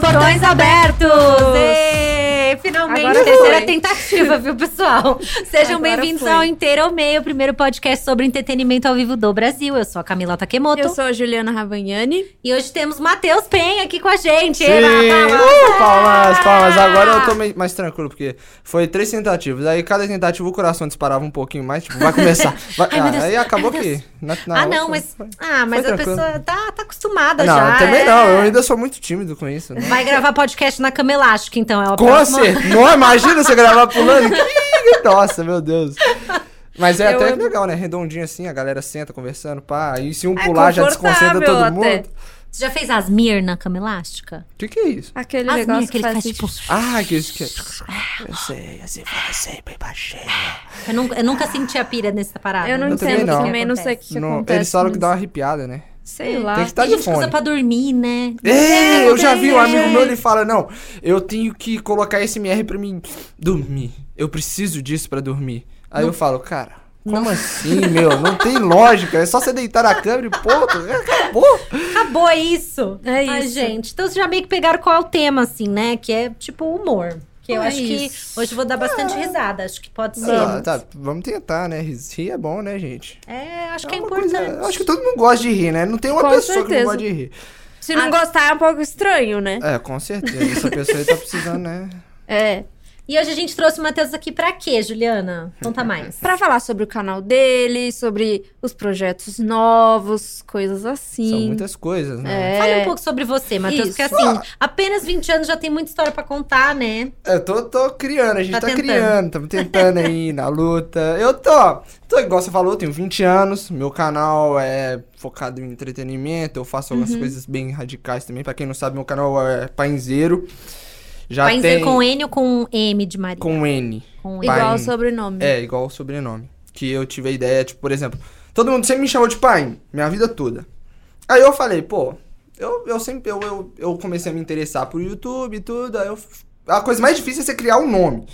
Portões abertos! Finalmente, Agora terceira foi. tentativa, viu, pessoal? Sejam bem-vindos ao Inteiro ao Meio, o primeiro podcast sobre entretenimento ao vivo do Brasil. Eu sou a Camila Takemoto. Eu sou a Juliana Ravagnani. E hoje temos Matheus Penha aqui com a gente. Sim! Uh, palmas, palmas. Agora eu tô meio- mais tranquilo, porque foi três tentativas. Aí cada tentativa o coração disparava um pouquinho mais, tipo, vai começar. Vai- Ai, Ah, aí acabou Ai, que. na- na ah, não, mas, foi- ah, mas a tranquilo. pessoa tá, tá acostumada Não, já. também é. não, eu ainda sou muito tímido com isso. Né? Vai gravar podcast na cama elástica, então. É o Com próximo- certeza. Não, imagina você gravar pulando. Que- Nossa, meu Deus. Mas é Eu até amo. legal, né? Redondinho assim, a galera senta conversando, pá. E se um É pular já desconcentra todo até. mundo. Você já fez Asmir na cama elástica? O que, que é isso? Aquele Asmir, negócio que que faz faz tipo... Ah, que isso que é. Eu sei, assim fala sempre baixinho. Eu nunca, eu nunca senti a pira nessa parada. Eu não Eu também entendo não. também, não sei o que, que Não, acontece. eles falam que dá uma arrepiada, né? Sei lá. Tem que estar Tem de fone. pra dormir, né? É, eu já vi um É. amigo meu, ele fala, não, eu tenho que colocar SMR pra mim dormir. Eu preciso disso pra dormir. Aí eu falo, cara, como assim, meu? Não tem lógica. É só você deitar na câmera e ponto. Acabou. Acabou é isso. É Ai, isso. gente. Então vocês já meio que pegaram qual é o tema, assim, né? Que é tipo humor. Que eu É acho isso. que hoje vou dar bastante risada. Acho que pode ser. Ah, tá, vamos tentar, né? Rir é bom, né, gente? É, acho que é importante. coisa- acho que todo mundo gosta de rir, né? Não tem uma Com pessoa que certeza. não gosta de rir. Se não gostar é um pouco estranho, né? É, com certeza. Essa pessoa aí tá precisando, né? É. E hoje a gente trouxe o Matheus aqui pra quê, Juliana? Conta mais. Pra falar sobre o canal dele, sobre os projetos novos, coisas assim. São muitas coisas, né? É. Fale um pouco sobre você, Matheus, porque assim, apenas 20 anos já tem muita história pra contar, né? Eu tô, tô criando, a gente Tá tá, criando, estamos tentando aí na luta. Eu tô, tô, igual você falou, eu tenho 20 anos, meu canal é focado em entretenimento, eu faço Uhum. algumas coisas bem radicais também. Pra quem não sabe, meu canal é Painzeiro. Já Vai tem dizer com N ou com M de Maria? com N. Com N. Igual Pai. o sobrenome. É, igual o sobrenome. Que eu tive a ideia, tipo, por exemplo, todo mundo sempre me chamou de pai, minha vida toda. Aí eu falei, pô, eu, eu sempre, eu, eu, eu comecei a me interessar por YouTube e tudo, aí eu, a coisa mais difícil é você criar um nome.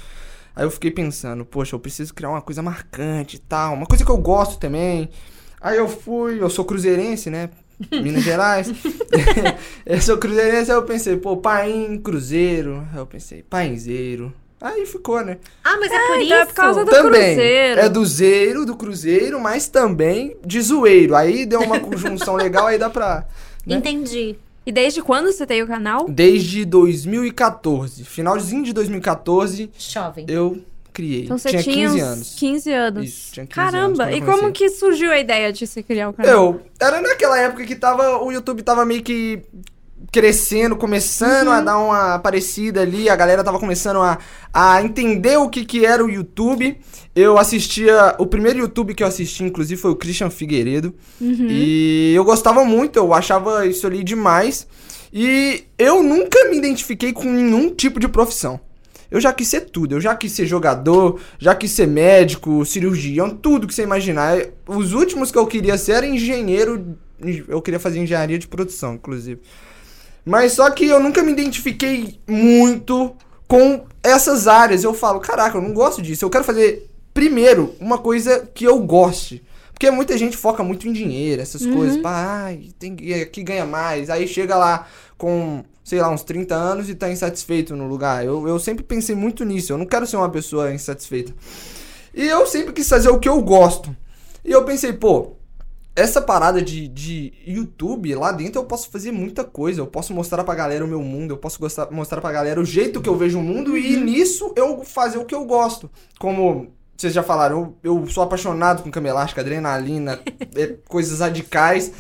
Aí eu fiquei pensando, poxa, eu preciso criar uma coisa marcante e tal, uma coisa que eu gosto também. Aí eu fui, eu sou cruzeirense, né? Minas Gerais. eu sou cruzeirense, aí eu pensei, pô, Paim, Cruzeiro. Aí eu pensei, Painzeiro. Aí ficou, né? Ah, mas é por então isso? é por causa do também. Cruzeiro. É do Zeiro, do Cruzeiro, mas também de zoeiro. Aí deu uma conjunção legal, aí dá pra. né? Entendi. E desde quando você tem o canal? Desde 2014. Finalzinho de 2014, Jovem. eu criei. Então você tinha tinha 15 uns anos. 15 anos. Isso, tinha 15 anos Caramba, eu e como que surgiu a ideia de você criar o canal? Eu, era naquela época que tava, o YouTube tava meio que crescendo, começando Uhum. a dar uma aparecida ali, a galera tava começando a, a entender o que que era o YouTube. Eu assistia, o primeiro YouTube que eu assisti, inclusive, foi o Christian Figueiredo. Uhum. E eu gostava muito, eu achava isso ali demais. E eu nunca me identifiquei com nenhum tipo de profissão. Eu já quis ser tudo. Eu já quis ser jogador, já quis ser médico, cirurgião, tudo que você imaginar. Os últimos que eu queria ser era engenheiro. Eu queria fazer engenharia de produção, inclusive. Mas só que eu nunca me identifiquei muito com essas áreas. Eu falo, caraca, eu não gosto disso. Eu quero fazer, primeiro, uma coisa que eu goste. Porque muita gente foca muito em dinheiro, essas coisas. Pá, ai, tem que ganha mais. Aí chega lá com, sei lá, uns 30 anos e tá insatisfeito no lugar. Eu, eu sempre pensei muito nisso. Eu não quero ser uma pessoa insatisfeita. E eu sempre quis fazer o que eu gosto. E eu pensei, pô, essa parada de, de YouTube, lá dentro eu posso fazer muita coisa. Eu posso mostrar pra galera o meu mundo, eu posso gostar, mostrar pra galera o jeito que eu vejo o mundo e nisso eu fazer o que eu gosto. Como vocês já falaram, eu, eu sou apaixonado com cama elástica, adrenalina, é, coisas radicais.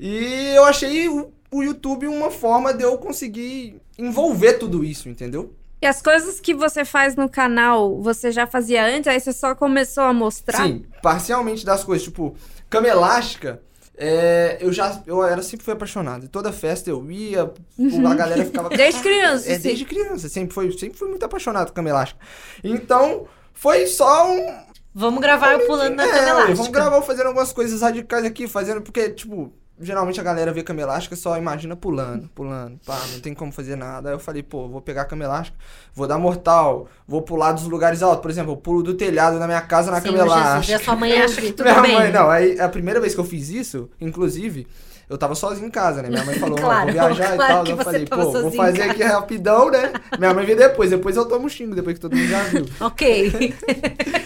E eu achei o, o YouTube uma forma de eu conseguir envolver tudo isso, entendeu? E as coisas que você faz no canal, você já fazia antes, aí você só começou a mostrar? Sim, parcialmente das coisas. Tipo, cama elástica, é, eu já. Eu era, sempre fui apaixonado. Toda festa eu ia, a galera ficava. Desde criança, É, sim. desde criança. Sempre fui, sempre fui muito apaixonado por cama elástica. Então, foi só um. Vamos gravar eu pulando na é, cama elástica. vamos gravar fazendo algumas coisas radicais aqui, fazendo. Porque, tipo. Geralmente a galera vê cama elástica só imagina pulando, pulando, pá, não tem como fazer nada. Aí eu falei, pô, vou pegar a cama elástica, vou dar mortal, vou pular dos lugares altos. Por exemplo, eu pulo do telhado na minha casa na Senhor cama Jesus, e elástica. a sua mãe acha que tudo Minha bem. mãe, não, aí a primeira vez que eu fiz isso, inclusive, eu tava sozinho em casa, né? Minha mãe falou, Claro, "Ó, vou viajar claro e tal. que Eu falei, pô, vou fazer aqui rapidão, né? Minha mãe veio depois, depois eu tomo xingo, depois que todo mundo já viu. Ok.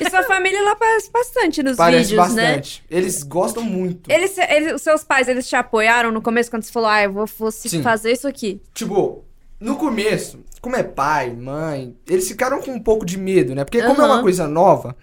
E sua família lá parece bastante nos Parece vídeos, né? bastante. Eles gostam muito. Eles, eles- os seus pais, eles te apoiaram no começo quando você falou, ah, eu vou, vou se- Sim. fazer isso aqui. Tipo, no começo, como é pai, mãe, eles ficaram com um pouco de medo, né? Porque como é uma coisa nova,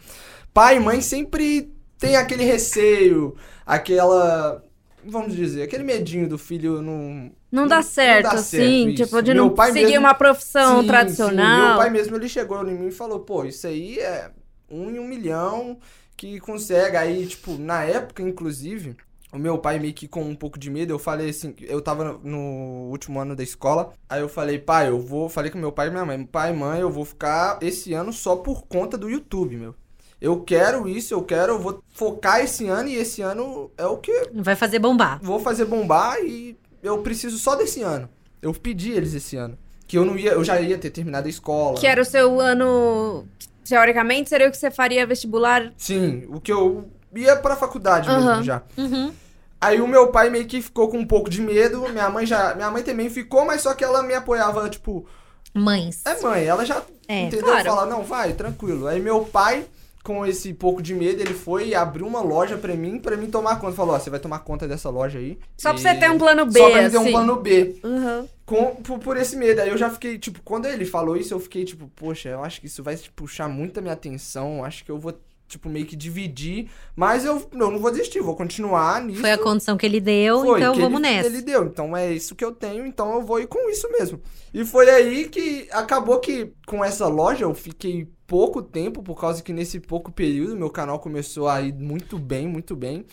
pai e mãe sempre tem aquele receio, aquela. Vamos dizer, aquele medinho do filho não. Não dá certo, dá assim, isso. tipo, de Meu não seguir mesmo- uma profissão Sim, sim. tradicional. Meu pai mesmo, ele chegou em mim e falou, pô, isso aí é um em um milhão que consegue. Aí, tipo, na época, inclusive, o meu pai meio que com um pouco de medo, eu falei assim, eu tava no último ano da escola, aí eu falei, pai, eu vou, falei com meu pai e minha mãe, pai, mãe, eu vou ficar esse ano só por conta do YouTube, meu. Eu quero isso, eu quero, eu vou focar esse ano e esse ano é o que Vai fazer bombar. vou fazer bombar e eu preciso só desse ano. Eu pedi eles esse ano. Que eu não ia, eu já ia ter terminado a escola. Que era o seu ano. Teoricamente, seria o que você faria vestibular. Sim, o que eu ia pra faculdade Aham. mesmo já. Uhum. Aí o meu pai meio que ficou com um pouco de medo, minha mãe já, minha mãe também ficou, mas só que ela me apoiava, tipo, Mães. é mãe, ela já É, entendeu? claro. Fala, não, vai, tranquilo. Aí meu pai com esse pouco de medo, ele foi e abriu uma loja pra mim, pra mim tomar conta. Falou, ó, você vai tomar conta dessa loja aí. Só pra E- você ter um plano B, Só pra mim ter um assim. plano B. Uhum. Com, por, por esse medo. Aí eu já fiquei, tipo, quando ele falou isso, eu fiquei, tipo, poxa, eu acho que isso vai tipo, puxar muito a minha atenção. Acho que eu vou, tipo, meio que dividir. Mas eu, eu não vou desistir, vou continuar nisso. Foi a condição que ele deu, Foi, então que vamos ele, nessa. Ele deu, então é isso que eu tenho, então eu vou ir com isso mesmo. E foi aí que acabou que com essa loja eu fiquei pouco tempo, por causa que nesse pouco período meu canal começou a ir muito bem, muito bem.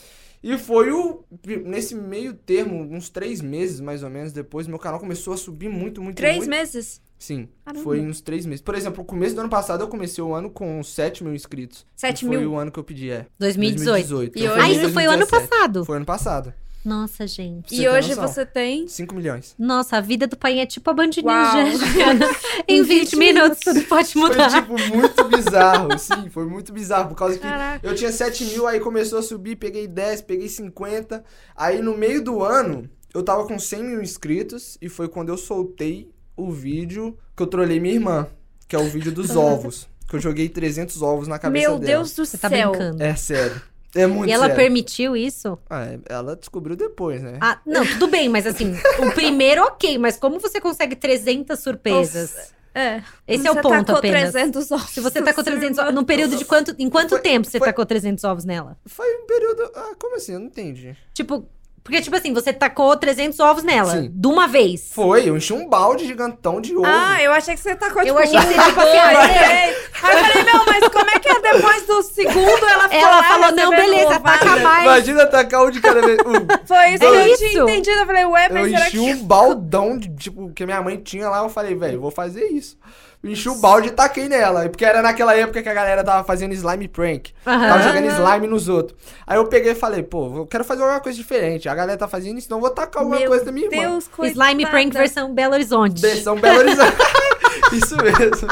E foi o. Nesse meio termo, uns três meses mais ou menos depois, meu canal começou a subir muito, muito, Três muito. meses? Sim, Caramba. foi uns três meses. Por exemplo, no começo do ano passado eu comecei o ano com 7 mil inscritos. Sete E Foi mil? o ano que eu pedi, é. 2018. E Eu hoje- Ah, isso foi o ano 2017. passado. Foi ano passado. Nossa, gente. Você E hoje noção? você tem. 5 milhões. Nossa, a vida do pai é tipo a Band. Ninja. em 20 minutos tudo pode mudar. Foi, tipo, muito bizarro, sim, foi muito bizarro, por causa que Caraca. eu tinha 7 mil, aí começou a subir, peguei 10, peguei 50, aí no meio do ano, eu tava com 100 mil inscritos, e foi quando eu soltei o vídeo que eu trolei minha irmã, que é o vídeo dos ovos, que eu joguei 300 ovos na cabeça Meu dela. Deus do Você tá céu. brincando. É sério, é muito E ela sério. permitiu isso? Ah, é, ela descobriu depois, né? Ah, não, tudo bem, mas assim, o primeiro ok, mas como você consegue 300 surpresas? É. Esse é o Você ponto tacou apenas. 300 ovos. Se você tacou 300 ovos, no período de quanto, em quanto Foi- tempo você foi- tacou 300 ovos nela? Foi um período... Ah, como assim? Eu não entendi. Tipo, porque tipo assim, você tacou 300 ovos nela, Sim. de uma vez. Foi, eu enchi um balde gigantão de ovo. Ah, eu achei que você tacou Eu tipo, achei que você, tipo, assim, ah, três. Aí eu falei, não, mas como é que é depois do segundo ela ficou Ela falou, não, beleza, taca mais. Imagina tacar um de cada vez. Um, Foi isso que eu tinha entendido. Eu falei, ué, Eu mas será enchi que... um baldão de, tipo, que minha mãe tinha lá, eu falei, velho, vou fazer isso. Enchi o balde e taquei nela. Porque era naquela época que a galera tava fazendo slime prank. Aham. Tava jogando slime nos outros. Aí eu peguei e falei, pô, eu quero fazer alguma coisa diferente. A galera tá fazendo isso, então eu vou tacar alguma Meu coisa da minha irmã. Deus, coitada. Slime Prank versão Belo Horizonte. Versão Belo Horizonte. isso mesmo.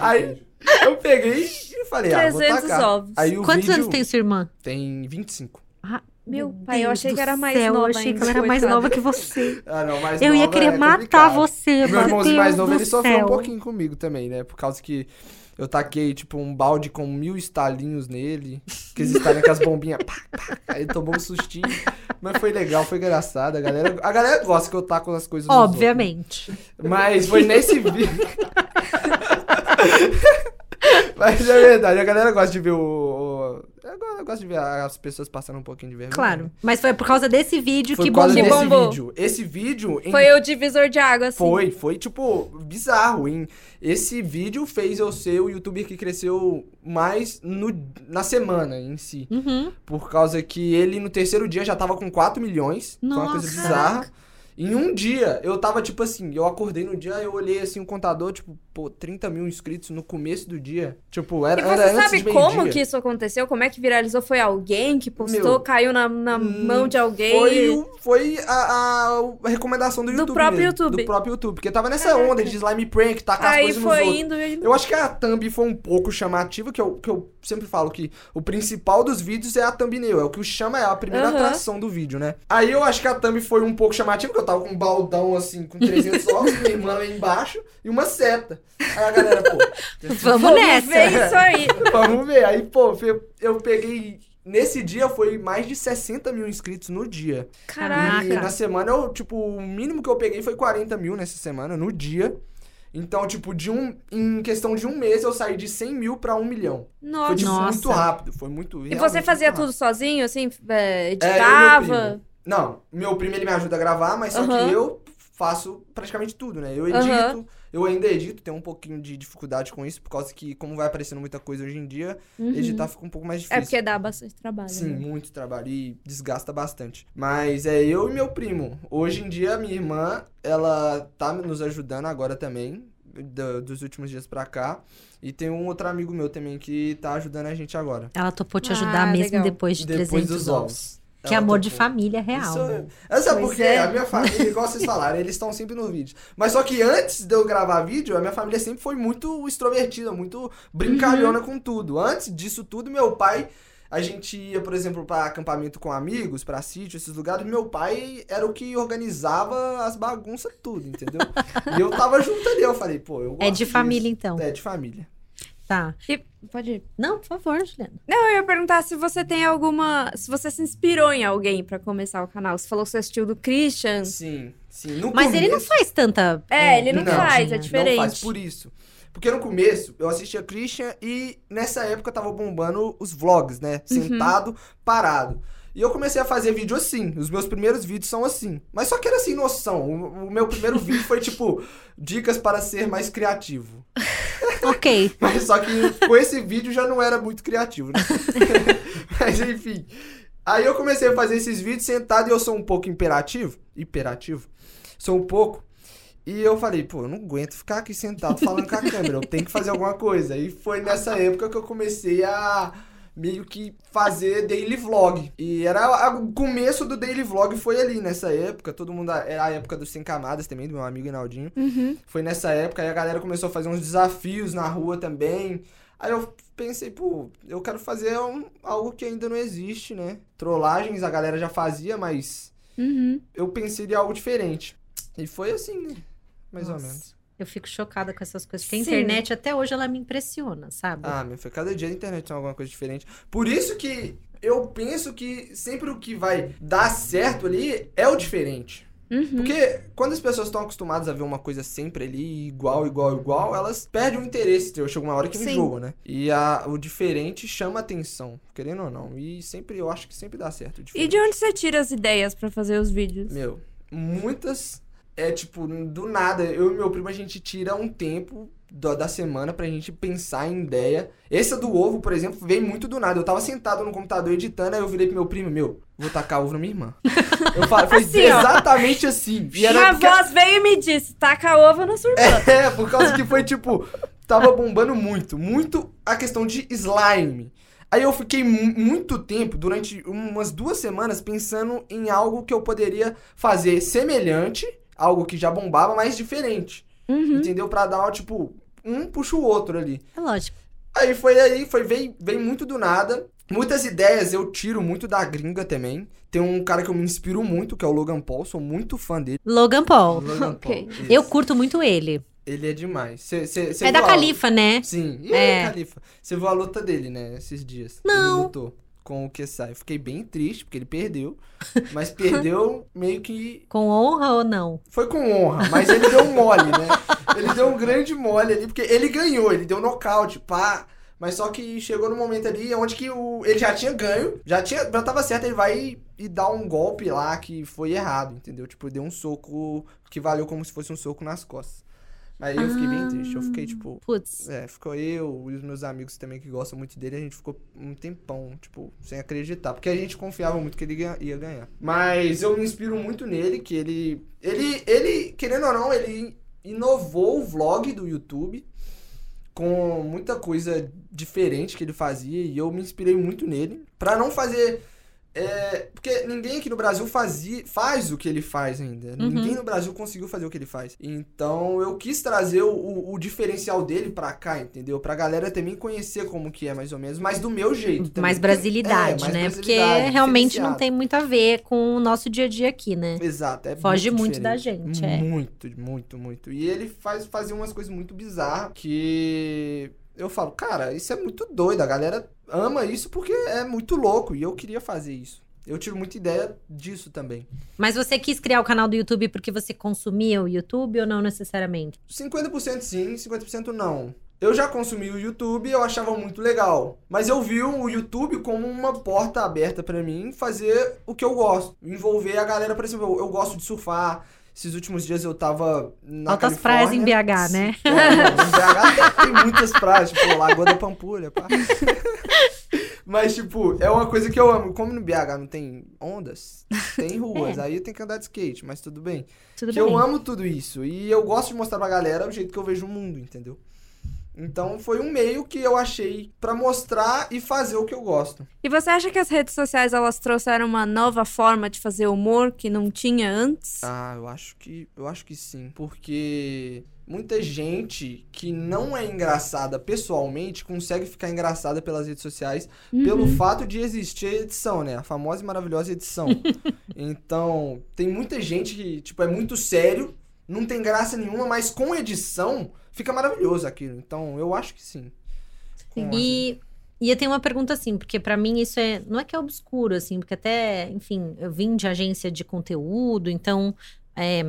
Aí eu peguei e falei, ah, vou 300 tacar. ovos. Aí o Quantos vídeo anos tem sua irmã? tem 25. Ah, Meu pai, eu Deus achei do que era mais céu, nova Eu achei que ela era mais coitada. nova que você. Ah, não, mais Eu ia nova querer é matar complicado. você, Meu meu irmãozinho Deus mais novo, ele sofreu um pouquinho comigo também, né? Por causa que eu taquei, tipo, um balde com mil estalinhos nele. Aqueles estalinhos com as bombinhas. Pá, pá, aí tomou um sustinho. Mas foi legal, foi engraçado. A galera, a galera gosta que eu taco as coisas nos outros. Obviamente. Mas foi nesse vídeo. Mas é verdade, a galera gosta de ver o. o... Eu go- eu gosto de ver as pessoas passando um pouquinho de vergonha. Claro. Mas foi por causa desse vídeo Foi que por causa bombou. desse bombou. vídeo. Esse vídeo. em- Foi o divisor de água, assim. Foi, foi tipo bizarro, hein? Esse vídeo fez eu ser o youtuber que cresceu mais no, na semana em si. Uhum. Por causa que ele no terceiro dia já tava com 4 milhões. Foi uma coisa Nossa. bizarra. Em um dia, eu tava tipo assim, eu acordei no dia, eu olhei assim o contador, tipo, pô, 30 mil inscritos no começo do dia. Tipo, era, E era você antes sabe como que isso aconteceu? Como é que viralizou? Foi alguém que postou, Meu, caiu na, na Hum, mão de alguém? Foi, foi a, a- recomendação do Do YouTube. próprio mesmo, YouTube. Do próprio YouTube. Porque tava nessa Caraca. onda de slime prank, tacar as Aí coisas nos foi outros. indo, indo. Eu acho que a thumb foi um pouco chamativa, que eu, que eu sempre falo que o principal dos vídeos é a thumbnail, é o que o chama, é a primeira Aham. atração do vídeo, né? Aí eu acho que a thumb foi um pouco chamativa, porque eu tava com um baldão assim, com 300 ovos, minha irmã lá embaixo e uma seta. Aí a galera, pô, Vamos Vamos nessa. ver isso aí. vamos ver. Aí, pô, eu, eu peguei. Nesse dia foi mais de 60 mil inscritos no dia. Caraca. E na semana, eu, tipo, o mínimo que eu peguei foi 40 mil nessa semana, no dia. Então, tipo, de um, em questão de um mês, eu saí de 100 mil pra 1 milhão. Foi, Nossa. tipo, Nossa. muito rápido. Foi muito E você fazia tudo sozinho, assim? é, É, editava? primo. Não, meu primo ele me ajuda a gravar, mas só Aham. que eu faço praticamente tudo, né? Eu edito, Aham. Eu ainda edito, tenho um pouquinho de dificuldade com isso, por causa que, como vai aparecendo muita coisa hoje em dia, Uhum. editar fica um pouco mais difícil. É porque dá bastante trabalho. Sim, né? muito trabalho e desgasta bastante. Mas é eu e meu primo. Hoje em dia, minha irmã, ela tá nos ajudando agora também, do- dos últimos dias pra cá. E tem um outro amigo meu também que tá ajudando a gente agora. Ela topou te ajudar Ah, mesmo legal. depois de Depois 300 dos ovos. ovos. Que Ela amor de família real. Isso, né? é- sabe por quê? é. A minha família, igual vocês falaram, eles estão sempre no vídeo. Mas só que antes de eu gravar vídeo, a minha família sempre foi muito extrovertida, muito brincalhona Uhum. com tudo. Antes disso tudo, meu pai, a gente ia, por exemplo, pra acampamento com amigos, pra sítio, esses lugares. Meu pai era o que organizava as bagunças, tudo, entendeu? e eu tava junto ali. Eu falei, pô, eu gosto É de disso. família, então. É de família. Tá. E- pode ir. Não, por favor, Juliana. Não, eu ia perguntar se você tem alguma. Se você se inspirou em alguém pra começar o canal. Você falou que você assistiu do Christian. Sim, sim. No Mas ele não começo- faz tanta. É, ele não, Não, faz, é diferente. Não faz por isso. Porque no começo eu assistia Christian e nessa época tava bombando os vlogs, né? Uhum. Sentado, parado. E eu comecei a fazer vídeo assim. Os meus primeiros vídeos são assim. Mas só que era sem noção. O, o meu primeiro vídeo foi tipo dicas para ser mais criativo. Ok. Mas só que com esse vídeo já não era muito criativo, né? Mas enfim. Aí eu comecei a fazer esses vídeos sentado e eu sou um pouco imperativo. Hiperativo. Sou um pouco. E eu falei, pô, eu não aguento ficar aqui sentado falando com a câmera. Eu tenho que fazer alguma coisa. E foi nessa época que eu comecei a meio que fazer daily vlog. E era o começo do daily vlog foi ali nessa época. Todo mundo era a época dos sem camadas também, do meu amigo Inaldinho. Uhum. Foi nessa época, aí a galera começou a fazer uns desafios na rua também. Aí eu pensei, pô, eu quero fazer um- algo que ainda não existe, né? Trollagens a galera já fazia, mas Uhum. eu pensei em algo diferente. E foi assim, né? Mais Nossa. ou menos. Eu fico chocada com essas coisas. Porque a internet até hoje ela me impressiona, sabe? Ah, meu, foi cada dia a internet tem alguma coisa diferente. Por isso que eu penso que sempre o que vai dar certo ali é o diferente. Uhum. Porque quando as pessoas estão acostumadas a ver uma coisa sempre ali, igual, igual, igual, elas perdem o interesse. entendeu? Chega uma hora que Sim. enjoa, né? E a, o diferente chama atenção, querendo ou não. E sempre, eu acho que sempre dá certo. o E de onde você tira as ideias pra fazer os vídeos? Meu, muitas. É tipo, do nada, eu e meu primo a gente tira um tempo da, da semana pra gente pensar em ideia. Essa do ovo, por exemplo, veio muito do nada. Eu tava sentado no computador editando, aí eu virei pro meu primo, meu, vou tacar ovo na minha irmã. Eu falei, foi Assim, ó. exatamente assim. E Minha porque- voz veio e me disse: taca ovo na sua irmã. É, por causa que foi tipo, tava bombando muito, muito a questão de slime. Aí eu fiquei mu- muito tempo, durante umas duas semanas, pensando em algo que eu poderia fazer semelhante, algo que já bombava, mas diferente. Uhum. Entendeu? Pra dar, tipo, um puxa o outro ali. É lógico. Aí foi aí, foi, veio, veio muito do nada. Muitas ideias eu tiro muito da gringa também. Tem um cara que eu me inspiro muito, que é o Logan Paul, sou muito fã dele. Logan Paul. Logan. Paul. Eu isso. curto muito ele. Ele é demais. Cê, cê, cê é da Califa, né? Sim. E É. aí, Califa? Você viu a luta dele, né? Esses dias. Não. Ele lutou com o Kesai. Fiquei bem triste, porque ele perdeu. Mas perdeu meio que. Com honra ou não? Foi com honra, mas ele deu um mole, né? Ele deu um grande mole ali, porque ele ganhou, ele deu nocaute, pá. Mas só que chegou no momento ali onde que o, ele já tinha ganho, já tinha, já tava certo, ele vai e, e dá um golpe lá que foi errado, entendeu? Tipo, deu um soco que valeu como se fosse um soco nas costas. Aí eu fiquei bem triste, eu fiquei tipo, Putz. é, ficou eu e os meus amigos também que gostam muito dele, a gente ficou um tempão, tipo, sem acreditar. Porque a gente confiava muito que ele ia ganhar. Mas eu me inspiro muito nele, que ele. Ele, ele querendo ou não, ele inovou o vlog do YouTube com muita coisa diferente que ele fazia e eu me inspirei muito nele Pra não fazer é, porque ninguém aqui no Brasil fazia, faz o que ele faz ainda. Uhum. Ninguém no Brasil conseguiu fazer o que ele faz. Então eu quis trazer o, o, o diferencial dele pra cá, entendeu? Pra galera também conhecer como que é, mais ou menos, mas do meu jeito. também. Mais Porque- brasilidade, é, mais né? Porque brasilidade, realmente não tem muito a ver com o nosso dia a dia aqui, né? Exato, é Foge muito da diferente. gente, é. Muito, muito, muito. E ele faz fazia umas coisas muito bizarras que eu falo, cara, isso é muito doido. A galera ama isso porque é muito louco e eu queria fazer isso. Eu tiro muita ideia disso também. Mas você quis criar o canal do YouTube porque você consumia o YouTube ou não necessariamente? 50% sim, 50% não. Eu já consumi o YouTube e eu achava muito legal. Mas eu vi o YouTube como uma porta aberta pra mim fazer o que eu gosto. Envolver a galera, por exemplo, eu, eu gosto de surfar. Esses últimos dias eu tava na Altas praias em BH, né? É, em BH tem muitas praias, tipo, Lagoa da Pampulha, pá. Mas, tipo, é uma coisa que eu amo. Como no BH não tem ondas, tem ruas. Aí tem que andar de skate, mas tudo bem. Tudo que bem. eu amo tudo isso. E eu gosto de mostrar pra galera o jeito que eu vejo o mundo, entendeu? Então foi um meio que eu achei pra mostrar e fazer o que eu gosto. E você acha que as redes sociais elas trouxeram uma nova forma de fazer humor que não tinha antes? Ah, eu acho que eu acho que sim, porque muita gente que não é engraçada pessoalmente consegue ficar engraçada pelas redes sociais pelo fato de existir a edição, né? A famosa e maravilhosa edição. então, tem muita gente que, tipo, é muito sério, não tem graça nenhuma, mas com edição fica maravilhoso aquilo. Então, eu acho que sim. Com E, e eu tenho uma pergunta assim, porque pra mim isso é. Não é que é obscuro, assim, porque até, enfim, eu vim de agência de conteúdo, então, é,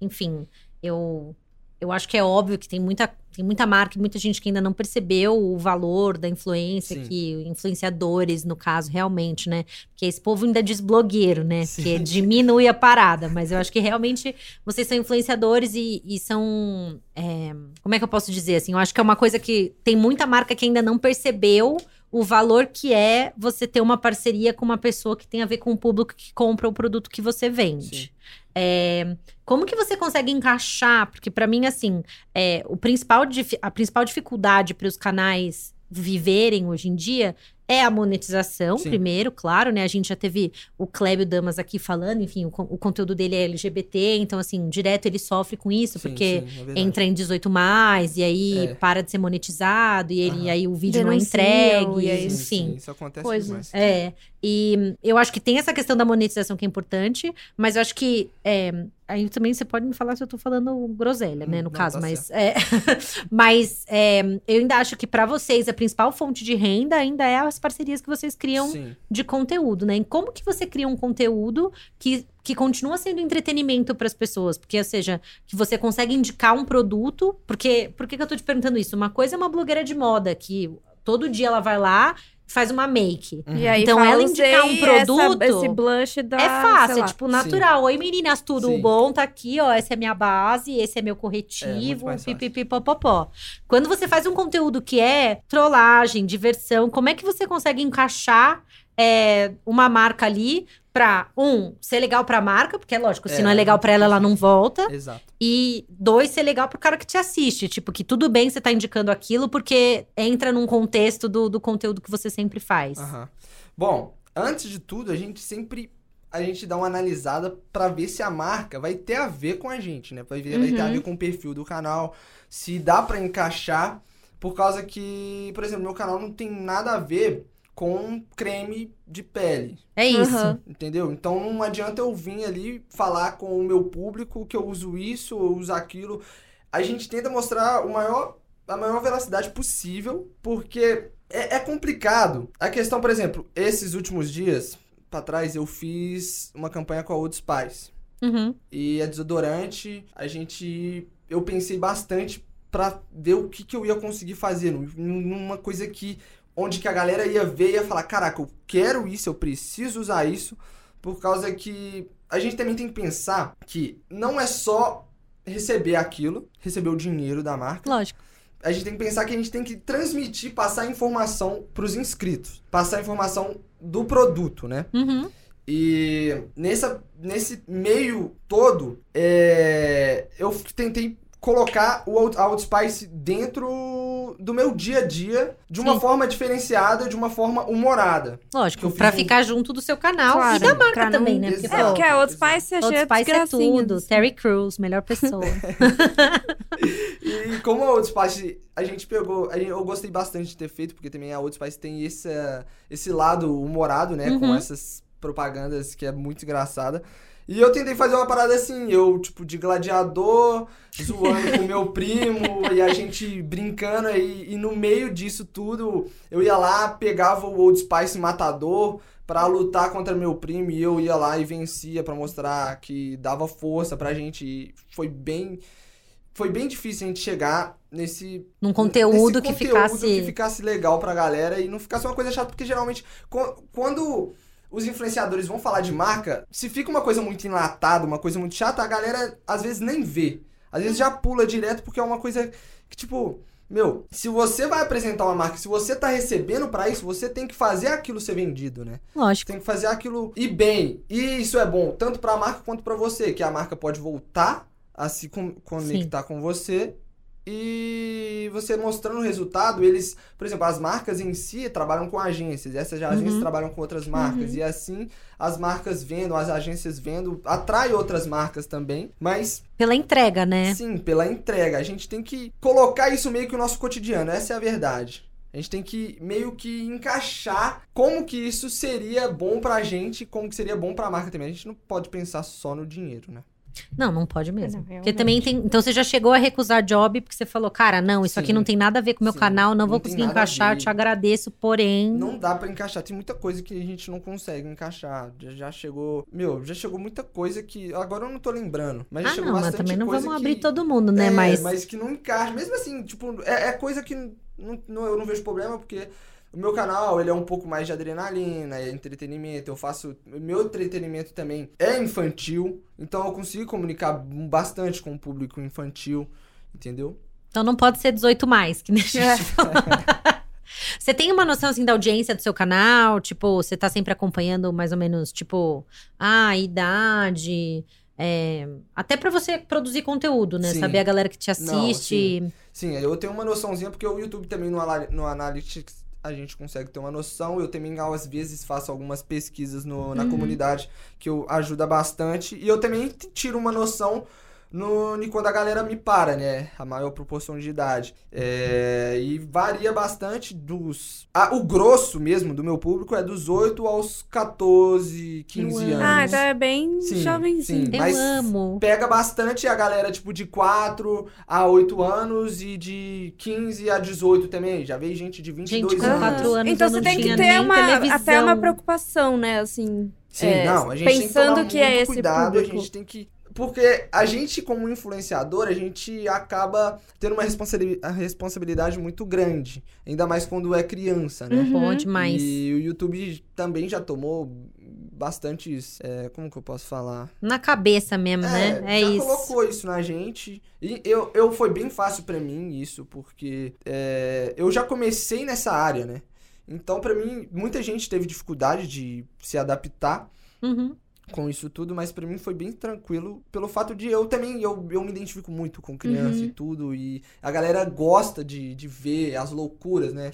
enfim, eu. Eu acho que é óbvio que tem muita, tem muita marca e muita gente que ainda não percebeu o valor da influência, Sim. que influenciadores, no caso, realmente, né? Porque esse povo ainda diz blogueiro, né? Sim. Que diminui a parada. Mas eu acho que realmente vocês são influenciadores e, e são. é, como é que eu posso dizer assim? Eu acho que é uma coisa que tem muita marca que ainda não percebeu o valor que é você ter uma parceria com uma pessoa que tem a ver com o público que compra o produto que você vende. É, como que você consegue encaixar? Porque pra mim, assim, é, o principal a principal dificuldade para os canais viverem hoje em dia é a monetização, Sim. primeiro, claro, né? A gente já teve o Clébio Damas aqui falando, enfim, o, o conteúdo dele é LGBT, então, assim, direto ele sofre com isso, Sim, porque sim, é entra em 18 mais, e aí É. para de ser monetizado, e ele, aí o vídeo não é entregue, e aí- Sim, enfim. sim, isso acontece Coisas. demais. É, e eu acho que tem essa questão da monetização que é importante, mas eu acho que é, aí também você pode me falar se eu tô falando groselha, né, Hum, no não, caso, tá mas é, mas é, eu ainda acho que pra vocês a principal fonte de renda ainda é as parcerias que vocês criam Sim. de conteúdo, né? E como que você cria um conteúdo que, que continua sendo entretenimento para as pessoas? Porque, ou seja, que você consegue indicar um produto. Porque, por que, que eu tô te perguntando isso? Uma coisa é uma blogueira de moda que todo dia ela vai lá faz uma make. Uhum. E aí Então, ela indicar um "Usei produto essa- esse blush da. é fácil, é lá." tipo natural. Oi, meninas, tudo Sim. bom? Tá aqui, ó. Essa é minha base, esse é meu É, corretivo, fácil. pipipipopopó. Quando você faz um conteúdo que é trollagem, diversão, como é que você consegue encaixar é, uma marca ali pra, um, ser legal pra marca, porque é lógico, se É, não é legal pra ela, ela não volta. Exato. E dois, ser legal pro cara que te assiste. Tipo, que tudo bem você tá indicando aquilo, porque entra num contexto do, do conteúdo que você sempre faz. Aham. Bom, antes de tudo, a gente sempre a gente dá uma analisada pra ver se a marca vai ter a ver com a gente, né? Vai, ver, vai ter a Uhum. ver com o perfil do canal, se dá pra encaixar, por causa que, por exemplo, meu canal não tem nada a ver com creme de pele, É isso. Aham. entendeu? Então não adianta eu vir ali falar com o meu público que eu uso isso, eu uso aquilo. A gente tenta mostrar o maior, a maior velocidade possível, porque é, é complicado. A questão, por exemplo, esses últimos dias pra trás eu fiz uma campanha com a Old Spice. Uhum. E a desodorante, a gente. Eu pensei bastante pra ver o que, que eu ia conseguir fazer. num- Numa coisa que. Onde que a galera ia ver e ia falar: caraca, eu quero isso, eu preciso usar isso. Por causa que. A gente também tem que pensar que não é só receber aquilo, receber o dinheiro da marca. Lógico. A gente tem que pensar que a gente tem que transmitir, passar informação pros inscritos. Passar informação do produto, né? Uhum. E nessa, nesse meio todo, é, eu tentei colocar o Old, a Old Spice dentro do meu dia a dia de uma Sim. forma diferenciada, de uma forma humorada. Lógico, pra um- ficar junto do seu canal Claro, e da marca pra não- também, né? Porque. É, porque a Old Spice é Old cheia de Spice é tudo. Terry Crews, melhor pessoa. E como a Old Spice, a gente pegou. a gente- eu gostei bastante de ter feito, porque também a Old Spice tem esse, esse lado humorado, né? Com Uhum. essas propagandas que é muito engraçada. E eu tentei fazer uma parada assim, eu, tipo, de gladiador, zoando com meu primo, e a gente brincando, e, e no meio disso tudo, eu ia lá, pegava o Old Spice Matador pra lutar contra meu primo, e eu ia lá e vencia pra mostrar que dava força pra gente, e foi bem... Foi bem difícil a gente chegar nesse Num conteúdo nesse que conteúdo ficasse. que ficasse legal pra galera e não ficasse uma coisa chata, porque geralmente quando os influenciadores vão falar de marca, se fica uma coisa muito enlatada, uma coisa muito chata, a galera às vezes nem vê. Às vezes já pula direto porque é uma coisa que, tipo, meu, se você vai apresentar uma marca, se você tá recebendo pra isso, você tem que fazer aquilo ser vendido, né? Lógico. Tem que fazer aquilo ir bem. E isso é bom tanto pra marca quanto pra você, que a marca pode voltar a se con- conectar com você e você mostrando o resultado, eles, por exemplo, as marcas em si trabalham com agências, essas agências Uhum. trabalham com outras marcas e assim as marcas vendo, as agências vendo, atrai outras marcas também, mas Pela entrega, né? Sim, pela entrega. A gente tem que colocar isso meio que no nosso cotidiano, essa é a verdade. A gente tem que meio que encaixar como que isso seria bom pra gente, como que seria bom pra marca também. A gente não pode pensar só no dinheiro, né? Não, não pode mesmo. Não, porque também tem. Então você já chegou a recusar job porque você falou, cara, não, isso aqui Sim. não tem nada a ver com o meu Sim, canal, não, não vou conseguir encaixar, te agradeço, porém. Não dá pra encaixar. Tem muita coisa que a gente não consegue encaixar. Já, já chegou. Meu, já chegou muita coisa que. Agora eu não tô lembrando. Mas já ah, chegou não, mas também não coisa vamos que- abrir todo mundo, né? É, mas. que não encaixa. Mesmo assim, tipo, é, é coisa que não, não- eu não vejo problema, porque o meu canal, ele é um pouco mais de adrenalina, é entretenimento. Eu faço... Meu entretenimento também é infantil, então eu consigo comunicar bastante com o público infantil, entendeu? Então não pode ser 18 mais, que nem a gente É. Você tem uma noção, assim, da audiência do seu canal? Tipo, você tá sempre acompanhando mais ou menos, tipo, a idade... é, Até pra você produzir conteúdo, né? Sim. Saber a galera que te Não, assiste. Sim, eu tenho uma noçãozinha, porque o YouTube também no, no Analytics a gente consegue ter uma noção. Eu também, às vezes, faço algumas pesquisas no, na Uhum. comunidade que eu, ajuda bastante. E eu também tiro uma noção no, quando a galera me para, né? A maior proporção de idade. É, e varia bastante dos. Ah, o grosso mesmo do meu público é dos 8 aos 14, 15 Eu amo. anos. Ah, então é bem Sim, jovenzinho. sim. Eu Mas- amo. Pega bastante a galera, tipo, de 4 a 8 anos e de 15 a 18 também. Já veio gente de 22 Gente anos. anos Então você tem que ter uma, televisão. até uma preocupação, né? Assim, Sim, É, não, a gente tem que pensando tomar que é esse cuidado, a público. gente tem que... Porque a gente, como influenciador, a gente acaba tendo uma responsabilidade muito grande. Ainda mais quando é criança, né? Uhum. Pô, demais. E o YouTube também já tomou bastantes... é, como que eu posso falar? Na cabeça mesmo, né? É já isso. colocou isso na gente. E eu, eu foi bem fácil pra mim isso, porque é, eu já comecei nessa área, né? Então, pra mim, muita gente teve dificuldade de se adaptar Uhum. Com isso tudo, mas pra mim foi bem tranquilo pelo fato de eu também eu, eu me identifico muito com criança Uhum. e tudo e a galera gosta de, de ver as loucuras, né?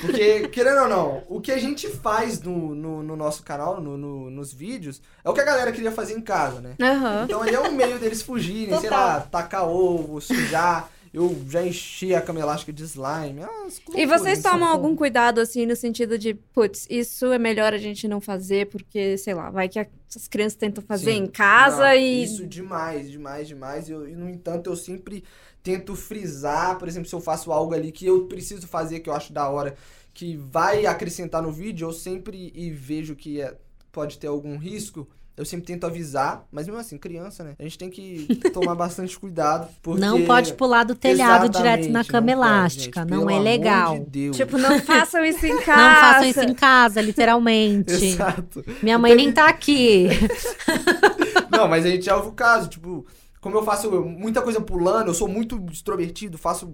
Porque, querendo ou não, o que a gente faz no, no, no nosso canal, no, no- nos vídeos, é o que a galera queria fazer em casa, né? aham. Então ali é um meio deles fugirem, sei Total. lá, tacar ovo, sujar. Eu já enchi a cama elástica de slime. umas E vocês tomam algum cuidado, assim, no sentido de, putz, isso é melhor a gente não fazer, porque, sei lá, vai que as crianças tentam fazer Sim. em casa Não, e. Isso demais, demais, demais. Eu, e, no entanto, eu sempre tento frisar, por exemplo, se eu faço algo ali que eu preciso fazer, que eu acho da hora, que vai acrescentar no vídeo, eu sempre e vejo que é- pode ter algum risco. Eu sempre tento avisar, mas mesmo assim, criança, né? A gente tem que tomar bastante cuidado. Porque... Não pode pular do telhado direto na Exatamente, cama não pode, elástica. gente, não pelo é amor legal. de Deus. Tipo, não façam isso em casa. Não façam isso em casa, literalmente. Exato. Minha mãe nem tá aqui. Não, mas a gente já ouve o caso, tipo, como eu faço muita coisa pulando, eu sou muito extrovertido, faço.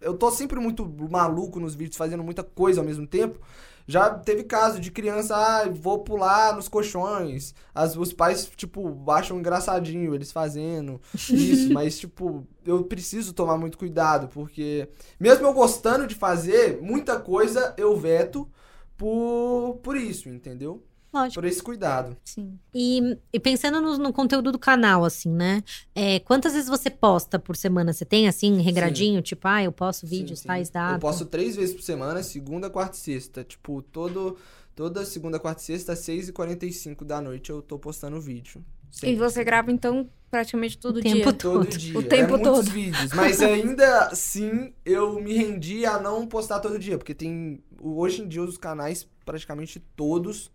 Eu tô sempre muito maluco nos vídeos, fazendo muita coisa ao mesmo tempo. Já teve caso de criança, ah, vou pular nos colchões. As, os pais, tipo, acham engraçadinho eles fazendo isso, mas, tipo, eu preciso tomar muito cuidado, porque mesmo eu gostando de fazer, muita coisa eu veto por, por isso, entendeu? Lógico. Por esse cuidado. Sim. E, e pensando no, no conteúdo do canal, assim, né? É, quantas vezes você posta por semana? Você tem, assim, regradinho? Tipo, ah, eu posto vídeos, Sim, sim. tais datas. Eu posto três vezes por semana, segunda, quarta e sexta. Tipo, todo, toda segunda, quarta e sexta, às 6h45 da noite eu tô postando vídeo. E Sempre. você grava, então, praticamente todo O dia. tempo Todo todo. dia. O tempo é muitos todo. vídeos. Mas ainda assim, eu me rendi a não postar todo dia. Porque tem. Hoje em dia, os canais, praticamente todos,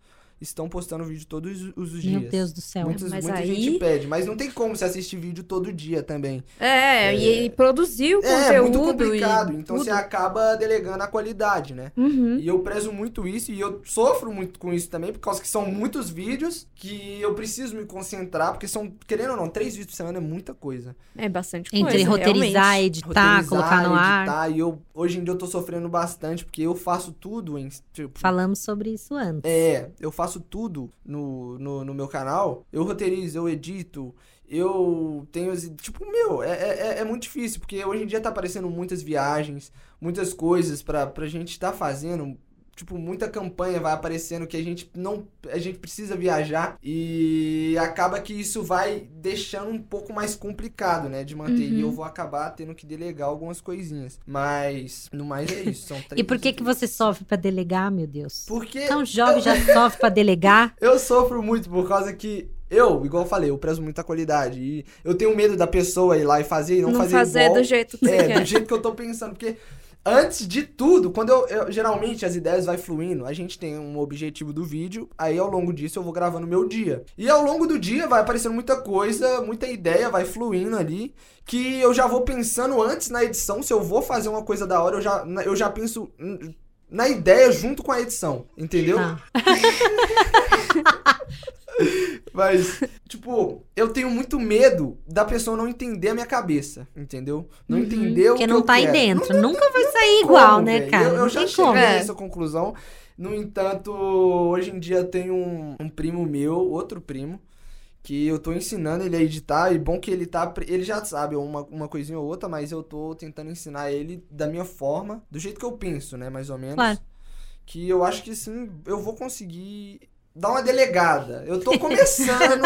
estão postando vídeo todos os- dias. Meu Deus do céu. Muitas, Mas muita aí- gente pede. Mas não tem como você assistir vídeo todo dia também. É, e, e produzir o conteúdo. É, muito complicado. e Então tudo. você acaba delegando a qualidade, né? Uhum. E eu prezo muito isso e eu sofro muito com isso também, por causa que são muitos vídeos que eu preciso me concentrar, porque são, querendo ou não, três vídeos por semana é muita coisa. É bastante coisa, Entre roteirizar, realmente. editar, Roteirizar, colocar no ar. editar, E eu, hoje em dia eu tô sofrendo bastante, porque eu faço tudo em. Tipo, Falamos sobre isso antes. é, eu faço tudo no, no, no meu canal. Eu roteirizo, eu edito, eu tenho. Tipo, meu, é, é, é muito difícil, porque hoje em dia tá aparecendo muitas viagens, muitas coisas pra, pra gente tá fazendo. Tipo, muita campanha vai aparecendo que a gente não. A gente precisa viajar. E acaba que isso vai deixando um pouco mais complicado, né? De manter. E eu vou acabar tendo que delegar algumas coisinhas. Mas, no mais é isso. São E por que três que você sofre pra delegar, meu Deus? Porque Tão jovem já sofre pra delegar? eu sofro muito por causa que eu, igual eu falei, eu prezo muita qualidade. E eu tenho medo da pessoa ir lá e fazer e não, Não fazer, fazer igual. do jeito que É, quer. do jeito que eu tô pensando. Porque antes de tudo, quando eu, eu- Geralmente as ideias vai fluindo, a gente tem um objetivo do vídeo, aí ao longo disso eu vou gravando o meu dia. E ao longo do dia vai aparecendo muita coisa, muita ideia, vai fluindo ali, que eu já vou pensando antes na edição, se eu vou fazer uma coisa da hora, eu já, eu já penso na ideia junto com a edição, entendeu? Tá. Mas, tipo, eu tenho muito medo da pessoa não entender a minha cabeça, entendeu? Não entender o Porque que não eu tá aí quero. dentro. Nunca vai sair igual, como, né, cara? Eu, eu não já tem cheguei como. a essa conclusão. No entanto, hoje em dia eu tenho um, um primo meu, outro primo, que eu tô ensinando ele a editar. E bom que ele tá. Ele já sabe uma, uma coisinha ou outra, mas eu tô tentando ensinar ele da minha forma, do jeito que eu penso, né? Mais ou menos. Claro. Que eu acho que sim, eu vou conseguir. Dar uma delegada. Eu tô começando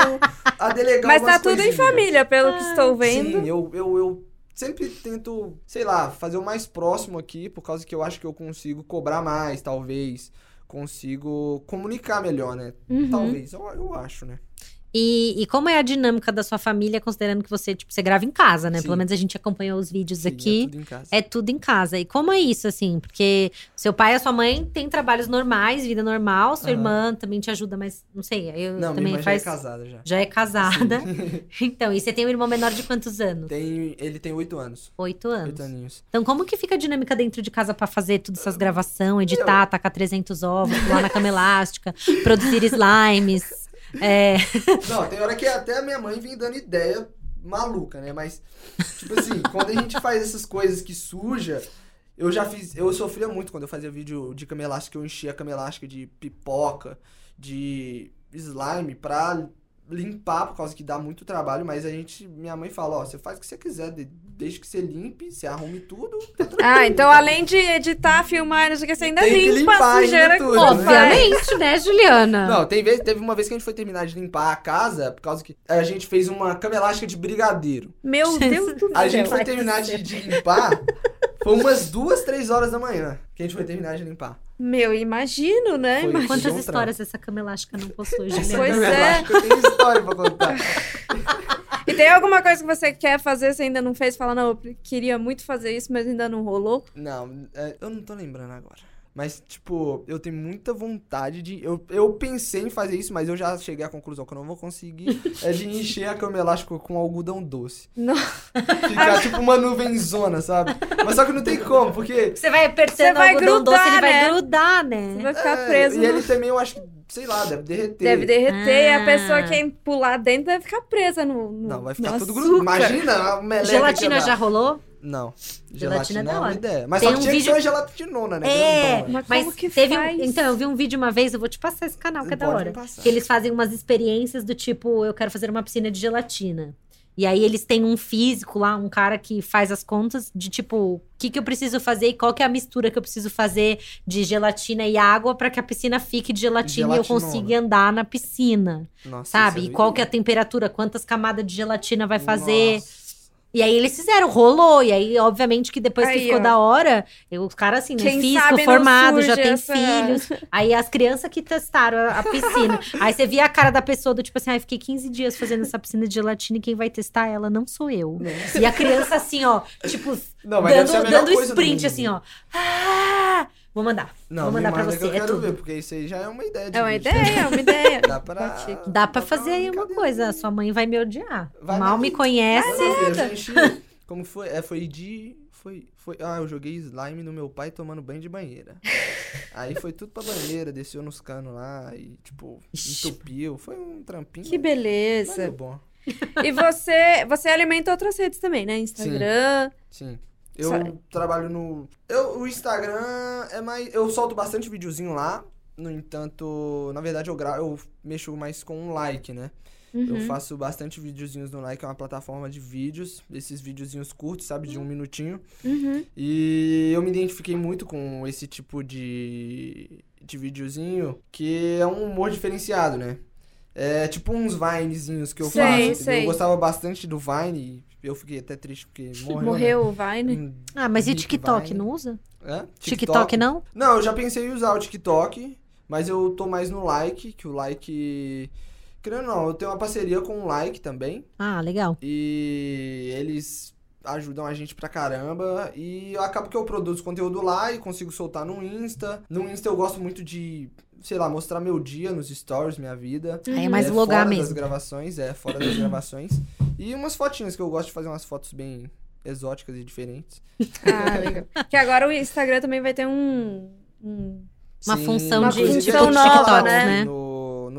a delegar Mas tá tudo em coisinhas. família, pelo que estou vendo. Sim, eu, eu, eu sempre tento, sei lá, fazer o mais próximo aqui, por causa que eu acho que eu consigo cobrar mais, talvez. Consigo comunicar melhor, né? Uhum. Talvez, eu, eu acho, né? E, e como é a dinâmica da sua família, considerando que você, tipo, você grava em casa, né? Sim. Pelo menos a gente acompanhou os vídeos Sim, aqui. É tudo em casa. É tudo em casa. E como é isso, assim? Porque seu pai e a sua mãe têm trabalhos normais, vida normal. Sua Aham. irmã também te ajuda, mas não sei. Eu Não, minha também irmã faz. já é casada já. Já é casada. então, e você tem um irmão menor de quantos anos? Tem, ele tem oito anos. Oito anos. Oito aninhos. Então, como que fica a dinâmica dentro de casa pra fazer todas essas gravações, editar, tacar 300 ovos, pular na cama elástica, produzir slimes? É, Não, tem hora que até a minha mãe vem dando ideia maluca, né? Mas, tipo assim, quando a gente faz essas coisas que suja, eu já fiz. Eu sofria muito quando eu fazia vídeo de cama elástica, eu enchia a cama elástica de pipoca, de slime pra limpar, por causa que dá muito trabalho, mas a gente. Minha mãe fala, ó, você faz o que você quiser, de- desde que você limpe, você arrume tudo, tá tranquilo. Ah, então além de editar, filmar, não sei o que, você ainda Tem que limpa limpar a sujeira que tudo, você né? obviamente, né, Juliana? Não, tem vez, teve uma vez que a gente foi terminar de limpar a casa, por causa que a gente fez uma cama elástica de brigadeiro. Meu Deus do A céu. gente foi terminar de, de limpar, foi umas duas, três horas da manhã que a gente foi terminar de limpar. Meu, imagino, né? Foi. Imagino. Quantas histórias essa cama elástica não possui, Juliana? Pois é. tenho história pra contar. E tem alguma coisa que você quer fazer, você ainda não fez? Fala, não, eu queria muito fazer isso, mas ainda não rolou. Não, é, eu não tô lembrando agora. Mas, tipo, eu tenho muita vontade de. Eu, eu pensei em fazer isso, mas eu já cheguei à conclusão que eu não vou conseguir. É de encher a cama elástica com algodão doce. Não. Ficar tipo uma nuvenzona, sabe? Mas só que não tem como, porque. Você vai apertando Você vai o algodão doce, grudar, ele vai né? grudar, Você né? vai ficar é, preso. E no- ele também, eu acho que, sei lá, deve derreter. Deve derreter e Ah. a pessoa que pular dentro deve ficar presa no. no Não, vai ficar no tudo grudado. Imagina a Gelatina já rolou? Não. Gelatina é da é uma hora. ideia. Mas Tem só que um tinha que vídeo- ser uma gelatinona, né? É. Mas Mas como que teve um- faz? então, eu vi um vídeo uma vez, eu vou te passar esse canal, que é da hora. Que eles fazem umas experiências do tipo, eu quero fazer uma piscina de gelatina. E aí eles têm um físico lá, um cara que faz as contas de tipo, o que, que eu preciso fazer e qual que é a mistura que eu preciso fazer de gelatina e água pra que a piscina fique de gelatina e eu consiga andar na piscina, Nossa, sabe? isso E é qual que é a temperatura, quantas camadas de gelatina vai fazer. Nossa. E aí eles fizeram, rolou. E aí, obviamente, que depois que Aí, ficou ó. da hora, eu- os caras, assim, né? Quem Físico, sabe não formado, já tem essa- filhos. Aí as crianças que testaram a, a piscina. aí você via a cara da pessoa do tipo assim, ai, fiquei 15 dias fazendo essa piscina de gelatina e quem vai testar ela não sou eu. E a criança, assim, ó, tipo, Não, dando, dando sprint, assim, ó. Ah! Vou mandar. Não, Vou mandar pra você. que eu É quero tudo. ver, porque isso aí já é uma ideia. de É uma vídeo. ideia, é uma ideia. Dá pra... Dá pra fazer aí uma coisa. Sua mãe vai me odiar. Vai Mal me conhece. Vai ver, gente, como foi? É, foi de... Foi, foi... Ah, eu joguei slime no meu pai tomando banho de banheira. Aí foi tudo pra banheira, desceu nos canos lá e, tipo, Ixi. entupiu. Foi um trampinho. Que mas beleza. deu bom. E você, você alimenta outras redes também, né? Instagram. Sim. Eu trabalho no. Eu, o Instagram é mais. Eu solto bastante videozinho lá. No entanto, na verdade, eu, gra... eu mexo mais com um like, né? Eu Uhum. faço bastante videozinhos no like, é uma plataforma de vídeos, esses videozinhos curtos, sabe, de um minutinho. Uhum. E eu me identifiquei muito com esse tipo de, de videozinho, que é um humor diferenciado, né? É tipo uns Vinezinhos que eu Sei, faço. sei. Eu gostava bastante do Vine, eu fiquei até triste porque morreu. né? Morreu o Vine. Ah, mas e TikTok, Vine. não usa? Hã? TikTok não? Não, eu já pensei em usar o TikTok, mas eu tô mais no like, que o like. Querendo ou não, eu tenho uma parceria com o like também. Ah, legal. E eles ajudam a gente pra caramba. E eu acabo que eu produzo conteúdo lá e consigo soltar no Insta. No Insta eu gosto muito de, sei lá, mostrar meu dia nos stories, minha vida. Aí é mais é, vlogar fora das mesmo. gravações, é, fora das gravações. E umas fotinhas, que eu gosto de fazer umas fotos bem exóticas e diferentes. Ah, legal. Que agora o Instagram também vai ter um. um- Uma Sim, função Uma de função nova, né? No,